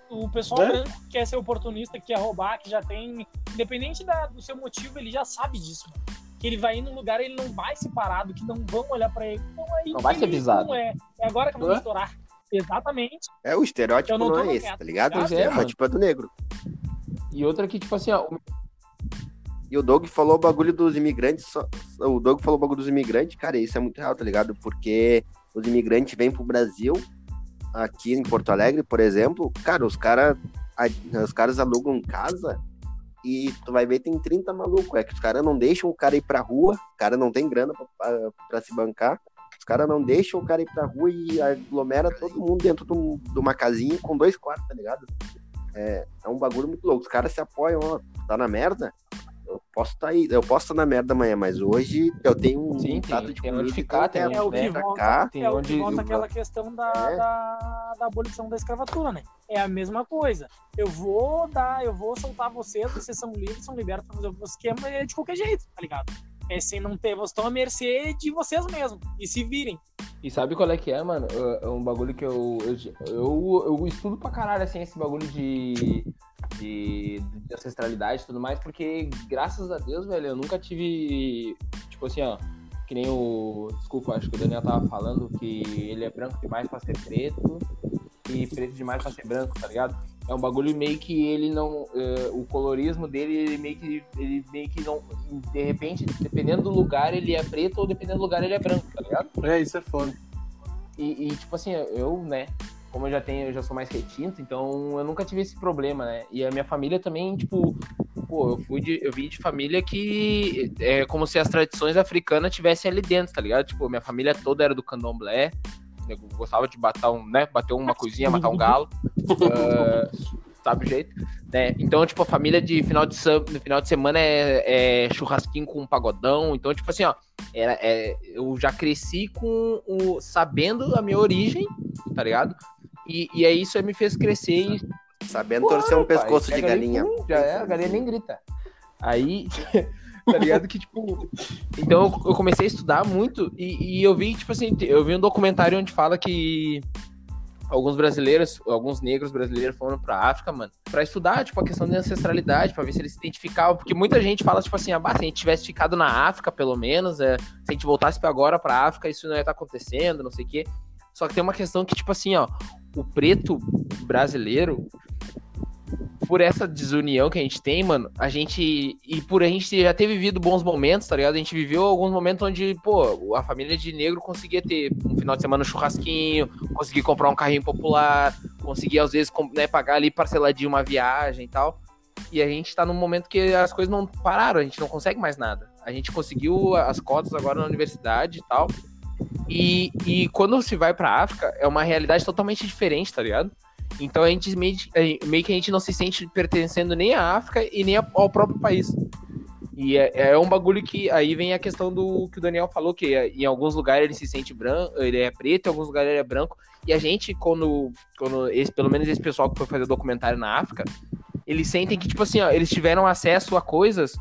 O pessoal É? branco que quer ser oportunista, que quer roubar, que já tem. Independente da- do seu motivo, ele já sabe disso, mano. Que ele vai ir num lugar ele não vai se parado, que não vão olhar pra ele. Não, aí Não vai ser visado. É. é agora que É? estourar. Exatamente. É, o estereótipo Eu não não, é esse, tá ligado? tá? O é, estereótipo é do negro. E outra que, tipo assim, ó, E o Doug falou o bagulho dos imigrantes. só- O Doug falou o bagulho dos imigrantes, cara, isso é muito real, tá ligado? Porque os imigrantes vêm pro Brasil, aqui em Porto Alegre, por exemplo, cara, os, cara, a- os caras alugam casa e tu vai ver tem 30 malucos. É que os caras não deixam o cara ir pra rua, o cara não tem grana pra se bancar. Os caras não deixam o cara ir pra rua e aglomera todo mundo dentro de, de uma casinha com dois quartos, tá ligado? É, é um bagulho muito louco. Os caras se apoiam, ó, tá na merda? Eu posso estar aí, eu posso estar na merda amanhã, mas hoje eu tenho um Sim, tem- de tem onde ficar, quero tem É o que volta, cá. tem é onde- volta eu- aquela questão da, É. da, da abolição da escravatura, né? É a mesma coisa. Eu vou dar, eu vou soltar vocês, vocês são livres, são libertos pra fazer o que vocês querem, de qualquer jeito, tá ligado? É sem não ter, vocês estão à mercê de vocês mesmos. E se virem. E sabe qual é que é, mano? É é um bagulho que eu, eu, eu, eu estudo pra caralho, assim, esse bagulho de, de, de ancestralidade e tudo mais, porque, graças a Deus, velho, eu nunca tive, tipo assim, ó, que nem o, desculpa, acho que o Daniel tava falando que ele é branco demais pra ser preto e preto demais pra ser branco, tá ligado? É um bagulho meio que ele não, é, o colorismo dele, ele meio que, ele meio que não, de repente, dependendo do lugar, ele é preto ou dependendo do lugar, ele é branco, tá ligado? É, isso é foda. E, e, tipo assim, eu, né, como eu já tenho, eu já sou mais retinto, então eu nunca tive esse problema, né? E a minha família também, tipo, pô, eu fui de, eu vim de família que é como se as tradições africanas tivessem ali dentro, tá ligado? Tipo, minha família toda era do candomblé, eu gostava de bater um, né, bater uma coisinha, matar um galo. ah, sabe o jeito, né? Então, tipo, a família de final de, no final de semana é, é churrasquinho com pagodão. Então, tipo assim, ó, era, é, eu já cresci com o sabendo a minha origem, tá ligado? E, e aí isso me fez crescer e Sabendo torcer um Pai, pescoço de ali, galinha. pum, já é, a galinha nem grita. Aí, tá ligado? Que, tipo. Então eu comecei a estudar muito e, e eu vi, tipo assim, eu vi um documentário onde fala que alguns brasileiros, alguns negros brasileiros foram pra África, mano, pra estudar, tipo, a questão da ancestralidade, pra ver se eles se identificavam, porque muita gente fala, tipo assim, ah, se a gente tivesse ficado na África, pelo menos, é, se a gente voltasse pra agora pra África, isso não ia estar acontecendo, não sei o quê. Só que tem uma questão que, tipo assim, ó, o preto brasileiro, por essa desunião que a gente tem, mano, a gente. E por a gente já ter vivido bons momentos, tá ligado? A gente viveu alguns momentos onde, pô, a família de negro conseguia ter um final de semana um churrasquinho, conseguia comprar um carrinho popular, conseguia, às vezes, né, pagar ali parceladinho uma viagem e tal. E a gente tá num momento que as coisas não pararam, a gente não consegue mais nada. A gente conseguiu as cotas agora na universidade e tal. E, e quando se vai pra África, é uma realidade totalmente diferente, tá ligado? Então a gente meio, meio que a gente não se sente pertencendo nem à África e nem ao próprio país. E é, é, um bagulho que aí vem a questão do que o Daniel falou, que em alguns lugares ele se sente branco, ele é preto, em alguns lugares ele é branco. E a gente, quando, quando esse, pelo menos esse pessoal que foi fazer documentário na África, eles sentem que, tipo assim, ó, eles tiveram acesso a coisas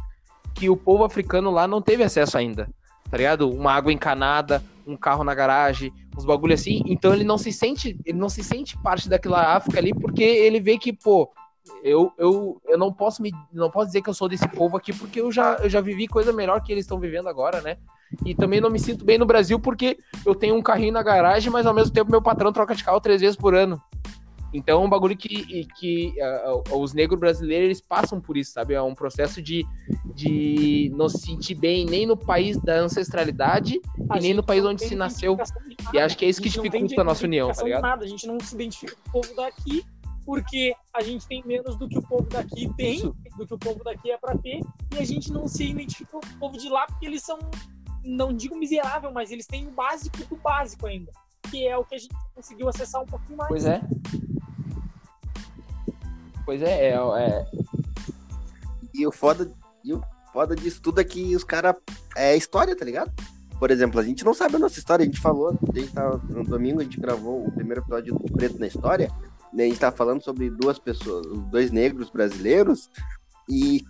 que o povo africano lá não teve acesso ainda. Tá ligado? Uma água encanada, um carro na garagem, uns bagulho assim. Então ele não se sente, ele não se sente parte daquela África ali, porque ele vê que, pô, eu, eu, eu não posso me não posso dizer que eu sou desse povo aqui porque eu já, eu já vivi coisa melhor que eles estão vivendo agora, né? E também não me sinto bem no Brasil porque eu tenho um carrinho na garagem, mas ao mesmo tempo meu patrão troca de carro três vezes por ano. Então é um bagulho que, que uh, os negros brasileiros eles passam por isso, sabe? É um processo de, de não se sentir bem nem no país da ancestralidade a e nem no país onde se nasceu. E acho que é isso que dificulta a nossa união, tá ligado? Nada. A gente não se identifica com o povo daqui porque a gente tem menos do que o povo daqui tem, isso. do que o povo daqui é para ter, e a gente não se identifica com o povo de lá porque eles são, não digo miserável, mas eles têm o básico do básico ainda, que é o que a gente conseguiu acessar um pouquinho mais. Pois é. Pois é, é. E o foda, e o foda disso tudo é que os caras. É história, tá ligado? Por exemplo, a gente não sabe a nossa história, a gente falou, a gente tava, no domingo a gente gravou o primeiro episódio do Preto na História, né, a gente tava falando sobre duas pessoas, dois negros brasileiros, e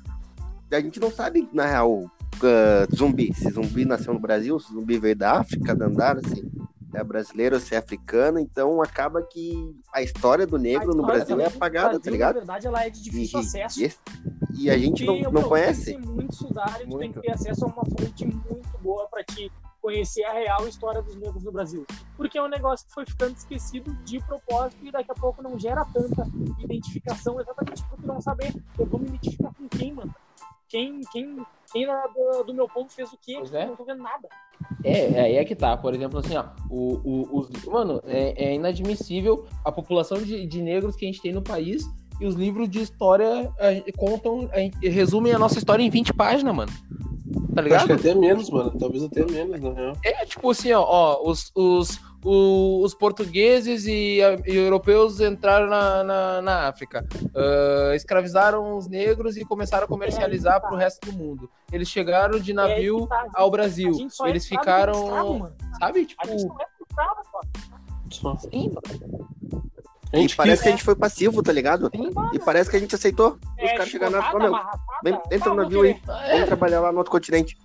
a gente não sabe, na real, uh, zumbi, se zumbi nasceu no Brasil, se zumbi veio da África, da Andara, assim, é brasileiro, se é africano, então acaba que a história do negro história no Brasil é apagada, Brasil, tá ligado? Na verdade, ela é de difícil e, acesso. E, e a gente não, não conhece. Tem muito estudar, tu tem que ter acesso a uma fonte muito boa para te conhecer a real história dos negros no Brasil. Porque é um negócio que foi ficando esquecido de propósito e daqui a pouco não gera tanta identificação exatamente por tu não saber eu vou me identificar com quem, mano. Quem, quem, quem do, do meu povo fez o quê? É. Não tô vendo nada. É, é, aí é que tá. Por exemplo, assim, ó, o, o, os, mano, é, é inadmissível a população de, de negros que a gente tem no país e os livros de história a, contam, a, resumem a nossa história em 20 páginas, mano. Tá ligado? Acho que até menos, mano. Talvez até menos, na real. É, tipo assim, ó, ó os, os, os, os portugueses e, e, europeus entraram na, na, na África, uh, escravizaram os negros e começaram a comercializar para o resto do mundo. Eles chegaram de navio tá, ao Brasil. Eles é ficaram. Escravo, sabe? Tipo. A gente não é escravo, Sim, mano. A gente e parece que a gente foi passivo, tá ligado? Sim, e parece que a gente aceitou. É, Os caras chegaram na meu, vem, entra no navio aí, vem trabalhar lá no outro continente.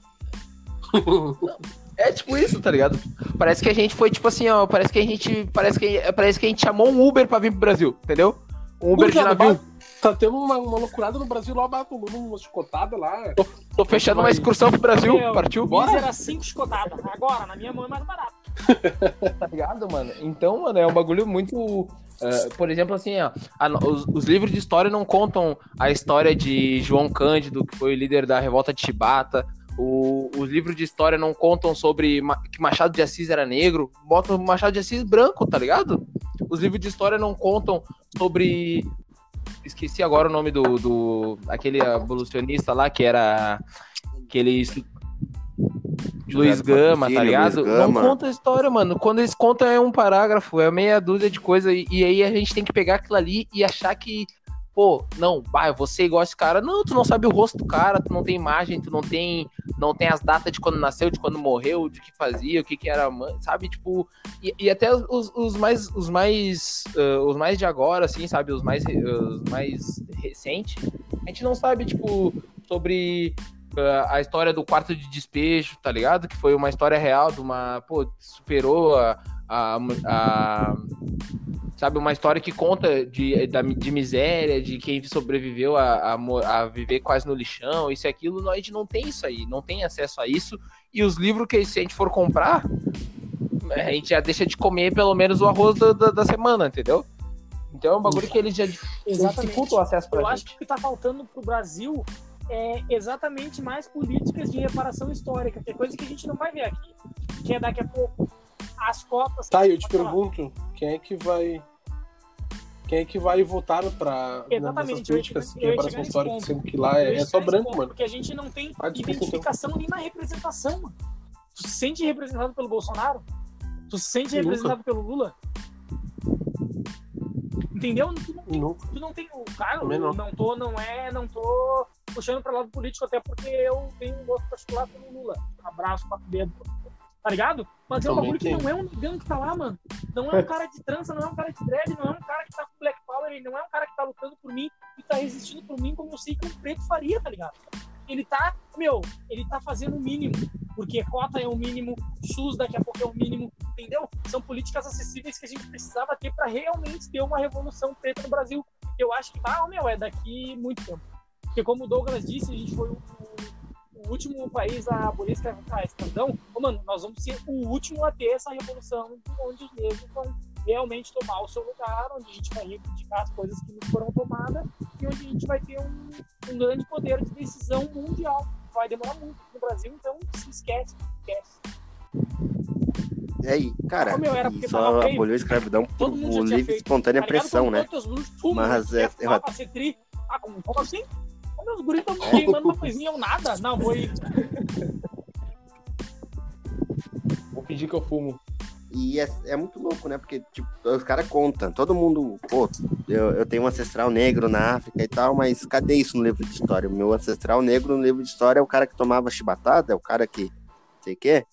É tipo isso, tá ligado? Parece que a gente foi tipo assim, ó. Parece que a gente. Parece que, parece que a gente chamou um Uber pra vir pro Brasil, entendeu? Um Uber de navio. Tá tendo uma, uma loucurada no Brasil lá, tomando uma chicotada lá. Tô, tô fechando uma excursão pro Brasil, Meu, partiu? Bora? era cinco chicotadas. Agora, na minha mão é mais barato. tá ligado, mano? Então, mano, é um bagulho muito. Uh, por exemplo, assim, ó, a, os, os, livros de história não contam a história de João Cândido, que foi o líder da revolta de Chibata, o, os livros de história não contam sobre que Machado de Assis era negro, botam Machado de Assis branco, tá ligado? Os livros de história não contam sobre. Esqueci agora o nome do. do aquele abolicionista lá que era. Que ele. Luiz Gama, tá ligado? Gama. Não conta a história, mano. Quando eles contam é um parágrafo, é meia dúzia de coisa, e, e aí a gente tem que pegar aquilo ali e achar que pô, não, vai, você igual esse cara. Não, tu não sabe o rosto do cara, tu não tem imagem, tu não tem, não tem as datas de quando nasceu, de quando morreu, de que fazia, o que que era, sabe? Tipo, e, e até os, os, mais, os mais, uh, os mais de agora, assim, sabe? Os mais, os mais recentes, a gente não sabe, tipo, sobre a história do quarto de despejo, tá ligado? Que foi uma história real de uma. Pô, superou a. a, a sabe, uma história que conta de, de miséria, de quem sobreviveu a, a, a, viver quase no lixão, isso e aquilo. A gente não tem isso aí, não tem acesso a isso. E os livros que se a gente for comprar, a gente já deixa de comer pelo menos o arroz da, da, da semana, entendeu? Então é um bagulho que eles já dificultam o acesso pra Eu gente. acho que o que tá faltando pro Brasil é exatamente mais políticas de reparação histórica, que é coisa que a gente não vai ver aqui. Que é daqui a pouco as cotas. Tá, eu te pergunto, quem é que vai. Quem é que vai votar pra Exatamente, nessas políticas chegar nesse histórica, ponto. sendo que lá é, é só branco, ponto, mano. Porque a gente não tem Ah, desculpa, identificação nem na representação, mano. Tu se sente representado pelo Bolsonaro? Tu se sente Nunca. representado pelo Lula? Entendeu? Tu não tem, Nunca. tu não tem o cara, não. não tô, não é, não tô puxando pra lado político, até porque eu tenho um gosto particular pelo Lula. Um abraço, quatro dedos. Tá ligado? Mas é um bagulho que não é um negão que tá lá, mano. Não é um cara de trança, não é um cara de dread, não é um cara que tá com black power, ele não é um cara que tá lutando por mim e tá resistindo por mim como eu sei que um preto faria, tá ligado? Ele tá, meu, ele tá fazendo o mínimo, porque cota é o mínimo, SUS daqui a pouco é o mínimo, entendeu? São políticas acessíveis que a gente precisava ter para realmente ter uma revolução preta no Brasil. Eu acho que, ah, meu, é daqui muito tempo. Porque como o Douglas disse, a gente foi o, o último país a abolir a escravidão. Ô, mano, nós vamos ser o último a ter essa revolução onde os negros vão realmente tomar o seu lugar, onde a gente vai reivindicar as coisas que nos foram tomadas e onde a gente vai ter um, um grande poder de decisão mundial. Vai demorar muito no Brasil, então se esquece, esquece. E aí, cara, era porque só aboliu a escravidão por livre e espontânea Tá pressão, né? Mas é- tri. Ah, como, como assim? Meus guris estão queimando uma coisinha ou nada? Não, vou ir. Vou pedir que eu fumo. E é, é muito louco, né? Porque, tipo, os caras contam, todo mundo, pô, eu, eu tenho um ancestral negro na África e tal, mas cadê isso no livro de história? O meu ancestral negro no livro de história é o cara que tomava chibatada, é o cara que sei o quê.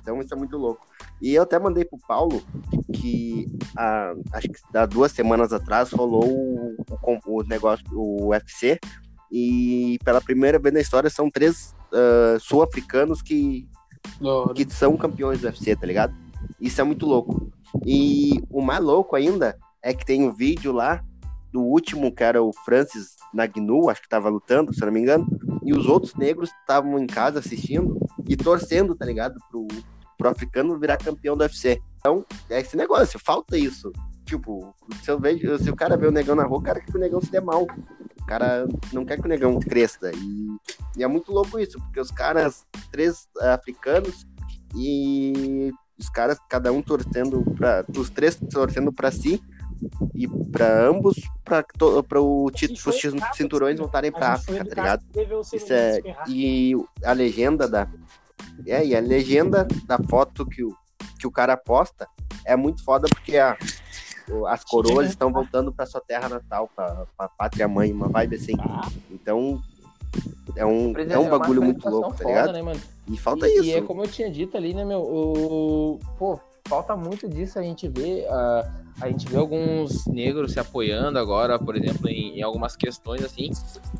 Então isso é muito louco. E eu até mandei pro Paulo que ah, acho que há duas semanas atrás rolou o, o, o negócio, o UFC, e pela primeira vez na história são três ah, sul-africanos que, que são campeões do UFC, tá ligado? Isso é muito louco. E o mais louco ainda é que tem um vídeo lá do último, que era o Francis Nagnu, acho que tava lutando, se eu não me engano, e os outros negros estavam em casa assistindo e torcendo, tá ligado? Pro, pro africano virar campeão do UFC. Então, é esse negócio, falta isso. Tipo, se, eu vejo, se o cara vê o negão na rua, o cara quer que o negão se dê mal. O cara não quer que o negão cresça. E, e é muito louco isso, porque os caras, três africanos, e os caras, cada um torcendo para os três torcendo para si e para ambos, para o título, os educado, cinturões voltarem para África, tá ligado? Isso é e a legenda da é e a legenda da foto que o que o cara posta é muito foda porque a, as coroas estão voltando para sua terra natal, para a pátria mãe, uma vibe assim. Ah, Então é um é É um bagulho muito representação louco, tá ligado? Né, mano? E falta e, isso. E é como eu tinha dito ali, né, meu? O... Pô, falta muito disso a gente vê. ah, a gente vê alguns negros se apoiando agora, por exemplo, em, em algumas questões assim.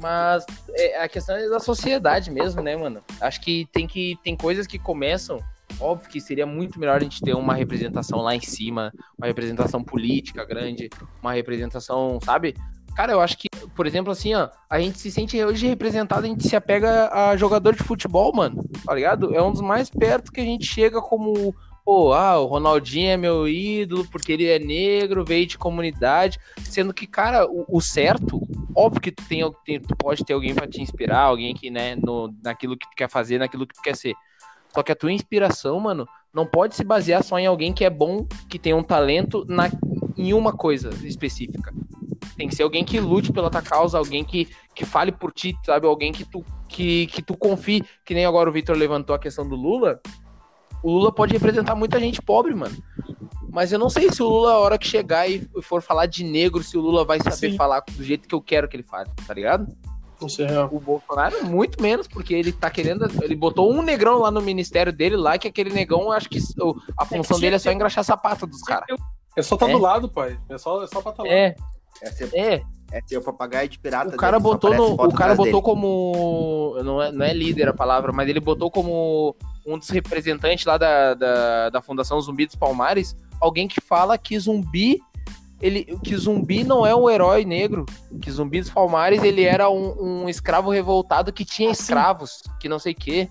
Mas é, a questão é da sociedade mesmo, né, mano? Acho que tem que. Tem coisas que começam. Óbvio que seria muito melhor a gente ter uma representação lá em cima, uma representação política grande, uma representação, sabe? Cara, eu acho que, por exemplo, assim, ó, a gente se sente hoje representado, a gente se apega a jogador de futebol, mano, tá ligado? É um dos mais perto que a gente chega como, pô, ah, o Ronaldinho é meu ídolo porque ele é negro, veio de comunidade, sendo que, cara, o, o certo, óbvio que tu, tem, tu pode ter alguém pra te inspirar, alguém que, né, no, naquilo que tu quer fazer, naquilo que tu quer ser. Só que a tua inspiração, mano, não pode se basear só em alguém que é bom, que tem um talento na, em uma coisa específica. Tem que ser alguém que lute pela tua causa, alguém que, que fale por ti, sabe? Alguém que tu, que, que tu confie, que nem agora o Victor levantou a questão do Lula. O Lula pode representar muita gente pobre, mano. Mas eu não sei se o Lula, a hora que chegar e for falar de negro, se o Lula vai saber Sim. falar do jeito que eu quero que ele fale, tá ligado? Isso é real. O Bolsonaro, muito menos, porque ele tá querendo. Ele botou um negrão lá no ministério dele, lá, que aquele negão, acho que a função dele é só engraxar sapato dos caras. É só tá É. do lado, pai. É só, é só pra tá lá. É. É ser, É, é ser o papagaio de pirata. o cara dele, botou no, o cara botou dele. como não é, não é líder a palavra, mas ele botou como um dos representantes lá da, da, da Fundação Zumbi dos Palmares, alguém que fala que zumbi ele que zumbi não é um herói negro, que zumbi dos Palmares ele era um, um escravo revoltado que tinha Assim. escravos, que não sei o quê.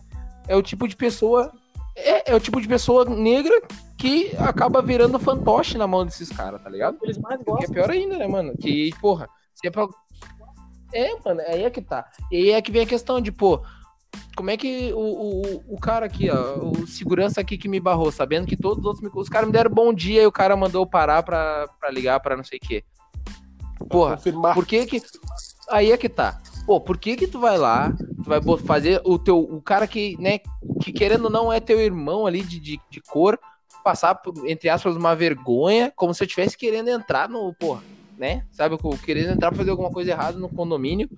É o tipo de pessoa é, é o tipo de pessoa negra que acaba virando fantoche na mão desses caras, tá ligado? Eles mais Que é gostam. pior ainda, né, mano? Que, porra, se é pra. É, mano, aí é que tá. E aí é que vem a questão de, pô, como é que o, o, o cara aqui, ó, o segurança aqui que me barrou, sabendo que todos os outros me. Os caras me deram bom dia e o cara mandou parar pra, pra ligar pra não sei o quê. Porra, por que que. Aí é que tá. Pô, por que que tu vai lá, tu vai fazer o teu. O cara que, né, que querendo ou não é teu irmão ali de, de, de cor, passar, por, entre aspas, uma vergonha, como se eu estivesse querendo entrar no. Porra, né? Sabe, querendo entrar pra fazer alguma coisa errada no condomínio,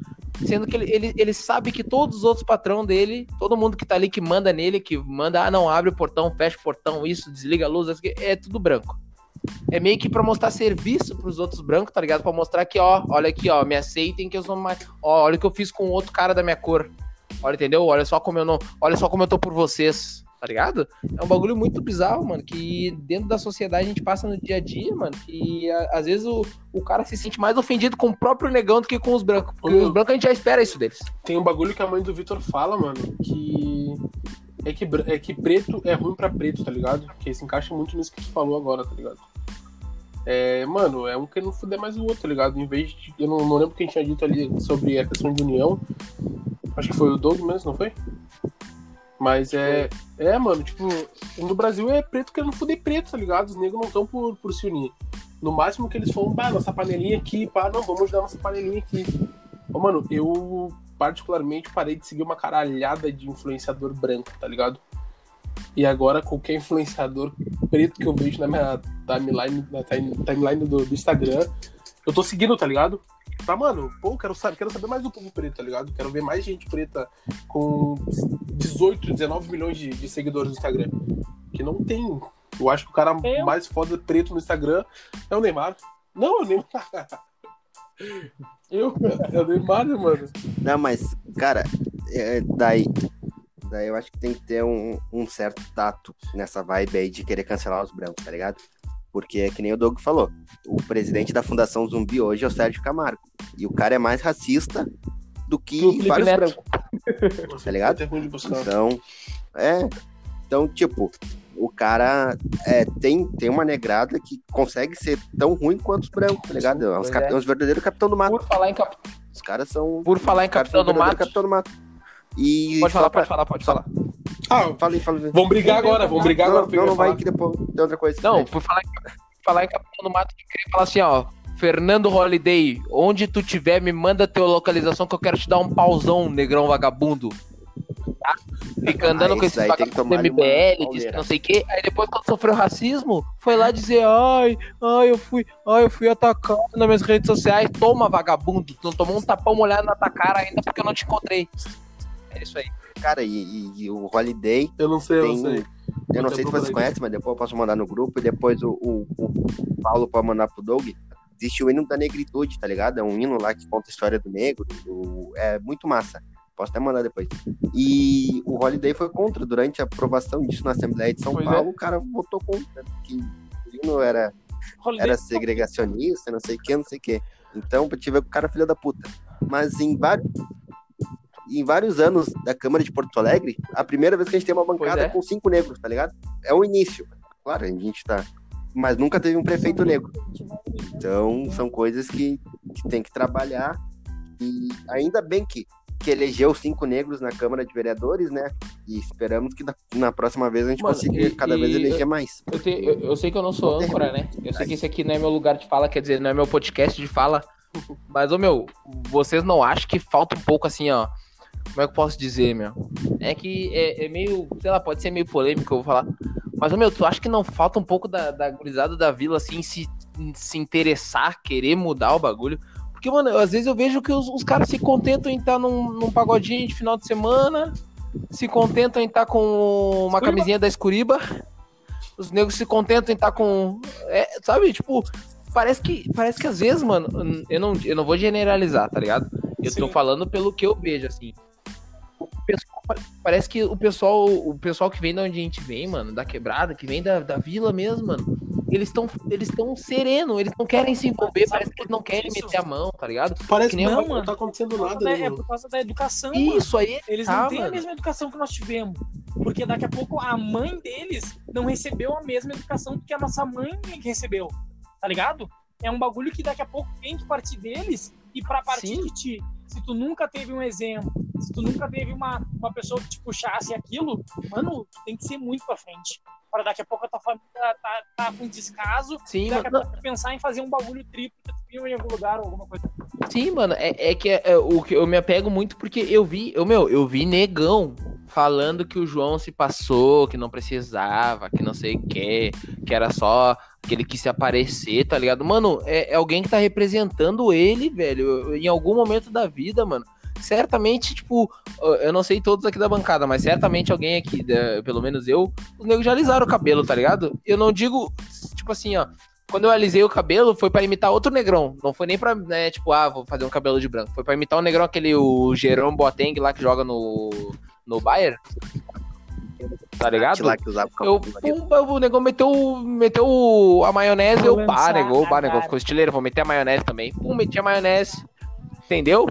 sendo que ele, ele, ele sabe que todos os outros patrão dele, todo mundo que tá ali que manda nele, que manda, ah, não, abre o portão, fecha o portão, isso, desliga a luz, é tudo branco. É meio que pra mostrar serviço pros outros brancos, tá ligado? Pra mostrar que, ó, olha aqui, ó, me aceitem que eu sou mais. Ó, olha o que eu fiz com outro cara da minha cor. Olha, entendeu? Olha só como eu não. Olha só como eu tô por vocês. Tá ligado? É um bagulho muito bizarro, mano. Que dentro da sociedade a gente passa no dia a dia, mano. Que a- às vezes o, o cara se sente mais ofendido com o próprio negão do que com os brancos. Porque meu. os brancos a gente já espera isso deles. Tem um bagulho que a mãe do Vitor fala, mano, que é que, é que preto é ruim pra preto, tá ligado? Que se encaixa muito nisso que tu falou agora, tá ligado? É, mano, é um querendo fuder mais o outro, tá ligado? Em vez de. Eu não, não lembro quem tinha dito ali sobre a questão de união. Acho que foi o Doug mesmo, não foi? Mas é. É, mano, tipo, no Brasil é preto querendo fuder preto, tá ligado? Os negros não estão por, por se unir. No máximo que eles falam, bah, nossa panelinha aqui, pá, não, vamos ajudar nossa panelinha aqui. Ô, mano, eu particularmente parei de seguir uma caralhada de influenciador branco, tá ligado? E agora qualquer influenciador preto que eu vejo na minha timeline, na time- timeline do, do Instagram, eu tô seguindo, tá ligado? Tá, mano, pô, eu quero saber, quero saber mais do povo preto, tá ligado? Quero ver mais gente preta com 18, 19 milhões de, de seguidores no Instagram. Que não tem. Eu acho que o cara Eu? mais foda preto no Instagram é o Neymar. Não, é o Neymar. Eu? É o Neymar, né, mano? Não, mas, cara, é, daí, daí eu acho que tem que ter um, um certo tato nessa vibe aí de querer cancelar os brancos, tá ligado? Porque é que nem o Doug falou, o presidente da Fundação Zumbi hoje é o Sérgio Camargo. E o cara é mais racista do que Que o Felipe vários brancos. Tá ligado? É ruim de buscar. Então, é. Então, tipo, o cara é, tem, tem uma negrada que consegue ser tão ruim quanto os brancos, tá ligado? É uns, é. uns verdadeiros capitão do mato. Por falar em, cap... Os caras são. Por falar em Capitão do Mato. Capitão do mato. E Pode falar, pra- pode falar, pode falar. Ah, fala aí. vamos brigar agora, vamos brigar agora. Não, eu não, não vai falar. que depois tem outra coisa. Não, por falar em, por falar em Capitão do Mato, eu queria falar assim, ó. Fernando Holiday, onde tu tiver, me manda tua localização que eu quero te dar um pauzão, negrão vagabundo. Tá? Fica andando Ah, com esse esses vagabundos MBL, diz não sei o quê. Aí depois, quando sofreu racismo, foi lá dizer, ai, ai, eu fui, ai, eu fui atacado nas minhas redes sociais. Toma, vagabundo. Tu não tomou um tapão molhado na tua cara ainda porque eu não te encontrei. É isso aí. Cara, e, e- e o Holiday Eu não sei, eu tem. não sei. Eu não sei se vocês conhecem, mas depois eu posso mandar no grupo e depois o, o, o Paulo pode mandar pro Doug. Existe o hino da negritude, tá ligado? É um hino lá que conta a história do negro. do- É muito massa. Posso até mandar depois. E o Holiday foi contra durante a aprovação disso na Assembleia de São Pois Paulo. O cara votou contra, porque o hino era Holiday era segregacionista, não sei o que, não sei o que. Então, ver que o cara é filho da puta. Mas em vários, em vários anos da Câmara de Porto Alegre, a primeira vez que a gente tem uma bancada é. com cinco negros, tá ligado? É o início. Claro, a gente tá. Mas nunca teve um prefeito negro. Então, são coisas que, que tem que trabalhar. E ainda bem que, que elegeu cinco negros na Câmara de Vereadores, né? E esperamos que na, na próxima vez a gente Mano, consiga e- cada vez e- eleger mais. Eu, te- eu- eu sei que eu não sou âncora, né? Eu sei que esse aqui não é meu lugar de fala, quer dizer, não é meu podcast de fala. Mas, ô meu, vocês não acham que falta um pouco assim, ó. Como é que eu posso dizer, meu? É que é, é meio, sei lá, pode ser meio polêmico, eu vou falar. Mas, meu, tu acha que não falta um pouco da, da gurizada da vila, assim, se, se interessar, querer mudar o bagulho? Porque, mano, às vezes eu vejo que os, os caras se contentam em estar num, num pagodinho de final de semana, se contentam em estar com uma Escuriba. camisinha da Escuriba, os negros se contentam em estar com. é, sabe, tipo, parece que, parece que às vezes, mano, eu não, eu não vou generalizar, tá ligado? Eu tô Sim. falando pelo que eu vejo, assim. O pessoal- parece que o pessoal, o pessoal que vem da onde a gente vem, mano, da quebrada, que vem da, da vila mesmo, mano, eles estão eles tão sereno, eles não querem se envolver, Sabe parece que eles não querem isso? meter a mão, tá ligado? Parece Que não, mano. tá acontecendo nada, da- né, é mano? por causa da educação, mano. Isso aí, Eles tá, não têm a mano. mesma educação que nós tivemos. Porque daqui a pouco a mãe deles não recebeu a mesma educação que a nossa mãe recebeu. Tá ligado? É um bagulho que daqui a pouco tem que partir deles e pra partir Sim. de ti. Se tu nunca teve um exemplo, se tu nunca teve uma, uma pessoa que te puxasse aquilo, mano, tem que ser muito pra frente. Para daqui a pouco a tua família tá, tá com descaso Sim, daqui a mano. pouco pensar em fazer um bagulho triplo que tu em algum lugar ou alguma coisa. Sim, mano, é, é que é, é o que eu me apego muito porque eu vi, eu, meu, eu vi negão falando que o João se passou, que não precisava, que não sei o que, que era só que ele quis se aparecer, tá ligado? Mano, é, é alguém que tá representando ele, velho, em algum momento da vida, mano. Certamente, tipo, eu não sei todos aqui da bancada, mas certamente alguém aqui, da- pelo menos eu, os negros já alisaram o cabelo, tá ligado? Eu não digo, tipo assim, ó, quando eu alisei o cabelo, foi pra imitar outro negrão. Não foi nem pra, né, tipo, ah, vou fazer um cabelo de branco. Foi pra imitar o negrão, aquele, o Jerome Boateng lá que joga no, no Bayern. Tá ligado? Lá que usava o Eu, pum, o negão meteu, meteu a maionese, eu, Vou pá, lançar negou, pá, negou, ficou estileiro, vou meter a maionese também. Pum, meti a maionese, entendeu?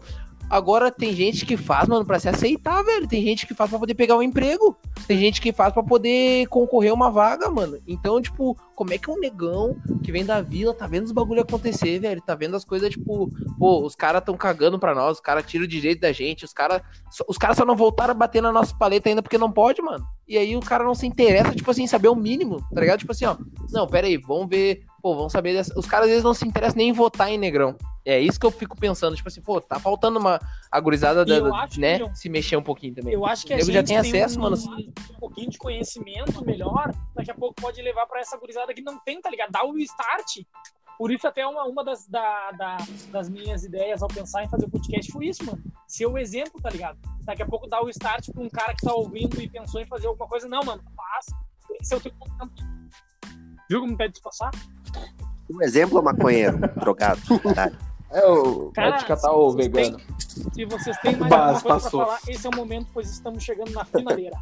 Agora tem gente que faz, mano, pra se aceitar, velho. Tem gente que faz pra poder pegar um emprego. Tem gente que faz pra poder concorrer a uma vaga, mano. Então, tipo, como é que um negão que vem da vila tá vendo os bagulho acontecer, velho? Tá vendo as coisas, tipo, pô, os caras tão cagando pra nós, os caras tiram o direito da gente, os caras os caras só não voltaram a bater na nossa paleta ainda porque não pode, mano. E aí o cara não se interessa, tipo assim, saber o mínimo, tá ligado? Tipo assim, ó, não, pera aí, vamos ver, pô, vamos saber dessa... Os caras às vezes não se interessam nem em votar em negrão. É isso que eu fico pensando, tipo assim, pô, tá faltando uma agorizada, eu da, acho né, que- se mexer um pouquinho também. Eu acho que a gente já tem acesso, um, mano. um pouquinho de conhecimento melhor, daqui a pouco pode levar pra essa gurizada que não tem, tá ligado? Dá o start. Por isso até uma, uma das, da, da- das minhas ideias ao pensar em fazer o podcast foi isso, mano. Ser o exemplo, tá ligado? Daqui a pouco dá o start pra um cara que tá ouvindo e pensou em fazer alguma coisa. Não, mano, faz. Esse é o teu momento. Viu como pede passar? Um exemplo é maconheiro, drogado. É, o... Cara, pode catar o vegano. Se vocês têm mais Mas alguma coisa falar, esse é o momento, pois estamos chegando na finaleira.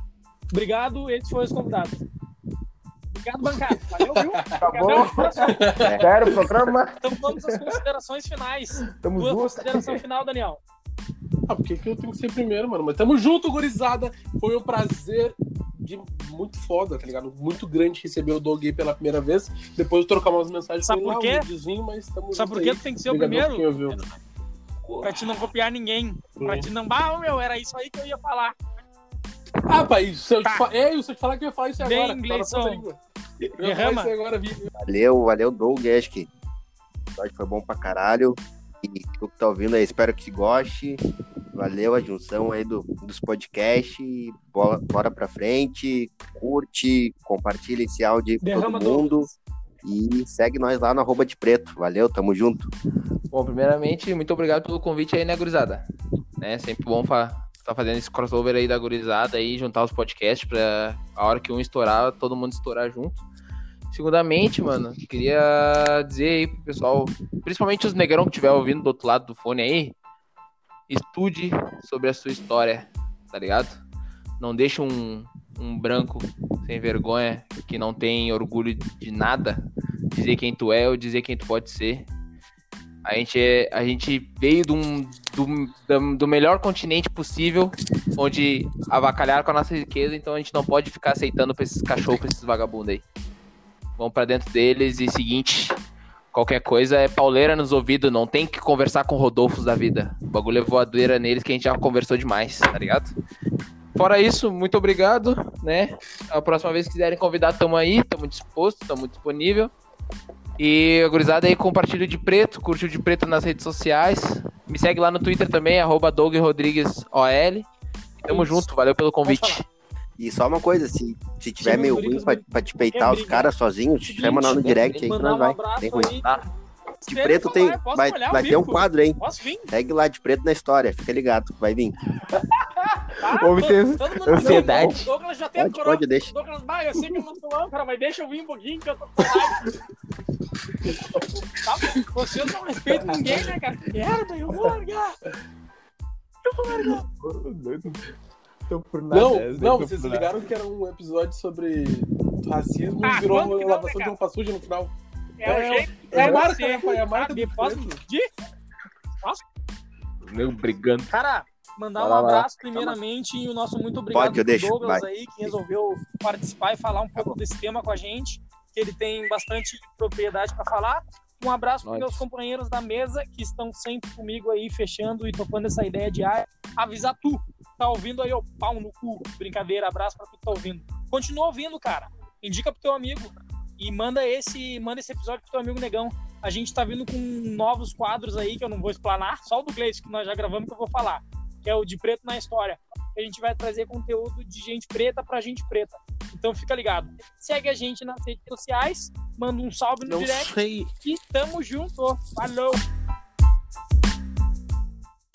Obrigado, esses foram os convidados. Obrigado, bancada. Valeu, viu? Acabou. Até Sério, o programa. Então vamos às considerações finais. Tamo Tua junto. consideração final, Daniel. Ah, por que, que eu tenho que ser primeiro, mano? Mas tamo junto, gurizada. Foi um prazer de muito foda, tá ligado? Muito grande receber o Doug aí pela primeira vez. Depois eu trocar umas mensagens Sabe por quê? um mas Sabe por que aí. tu tem que ser o primeiro? Pra te não copiar ninguém. Pra te não. Bah, meu, era isso aí que eu ia falar. Ah, pai, se eu te Tá. fa... é, se eu te falar que eu ia falar isso Bem, agora. tá Derrama. isso agora. Valeu, valeu, Doug. Acho que foi bom pra caralho. E tu que tá ouvindo aí, espero que goste. Valeu a junção aí do, dos podcasts. Bora, bora pra frente. Curte, compartilha esse áudio aí com Derrama todo mundo. Douglas. E segue nós lá no arroba de preto. Valeu, tamo junto. Bom, primeiramente, muito obrigado pelo convite aí, né, gurizada? Né, sempre bom fa tá fazendo esse crossover aí da gurizada aí, juntar os podcasts pra a hora que um estourar, todo mundo estourar junto. Segundamente, mano, queria dizer aí pro pessoal, principalmente os negrão que estiver ouvindo do outro lado do fone aí, estude sobre a sua história, tá ligado? Não deixe um, um branco sem vergonha, que não tem orgulho de nada, dizer quem tu é ou dizer quem tu pode ser. A gente, é, a gente veio do, da- do melhor continente possível, onde avacalharam com a nossa riqueza, então a gente não pode ficar aceitando pra esses cachorros, pra esses vagabundos aí. Vamos pra dentro deles e seguinte, qualquer coisa é pauleira nos ouvidos, não tem que conversar com Rodolfos da vida. O bagulho é voadeira neles que a gente já conversou demais, tá ligado? Fora isso, muito obrigado, né? A próxima vez que quiserem convidar, tamo aí, tamo disposto, tamo disponível. E a gurizada aí, compartilha o de preto, curte o de preto nas redes sociais. Me segue lá no Twitter também, arroba. Tamo Isso. junto, valeu pelo convite. E só uma coisa, se, se tiver Chega meio ruim pra, pra te peitar os caras sozinhos, Seguinte, chama lá no direct aí que Mandar nós vai. Tem ruim. Tá. De preto tem. Vai, vai ter um quadro, hein? Posso vir? Segue lá de preto na história, fica ligado, vai vir. Tá? Homem Todo- tem todo mundo ansiedade. O Douglas já tem Pode, coroa. pode, deixa. Douglas, bah, eu sei que eu não sou âncora, mas deixa eu vir um pouquinho que eu tô com live. Tá? Vocês não respeitam ninguém, né, cara? Merda, eu vou largar. Eu vou largar. Nada, Não, daí não, vocês ligaram que era um episódio sobre racismo Ah, e virou uma lavação de roupa suja no final. É, o É, jeito. é a de marca, né, pai? É a marca do Posso pedir? Nego brigando. Cara, mandar um abraço primeiramente e o nosso muito obrigado Pode, eu pro deixo, Douglas vai. aí, que resolveu participar e falar um pouco desse tema com a gente, que ele tem bastante propriedade para falar. Um abraço para meus companheiros da mesa que estão sempre comigo aí, fechando e tocando essa ideia de ah, avisar tu. Tá ouvindo aí, ô pau no cu. Brincadeira, abraço pra tu que tá ouvindo. Continua ouvindo, cara. Indica pro teu amigo e manda esse, manda esse episódio pro teu amigo negão. A gente tá vindo com novos quadros aí que eu não vou explanar, só o do Gleice que nós já gravamos que eu vou falar, que é o de preto na história. A gente vai trazer conteúdo de gente preta pra gente preta. Então fica ligado. Segue a gente nas redes sociais, manda um salve no Não direct sei. e tamo junto. Falou!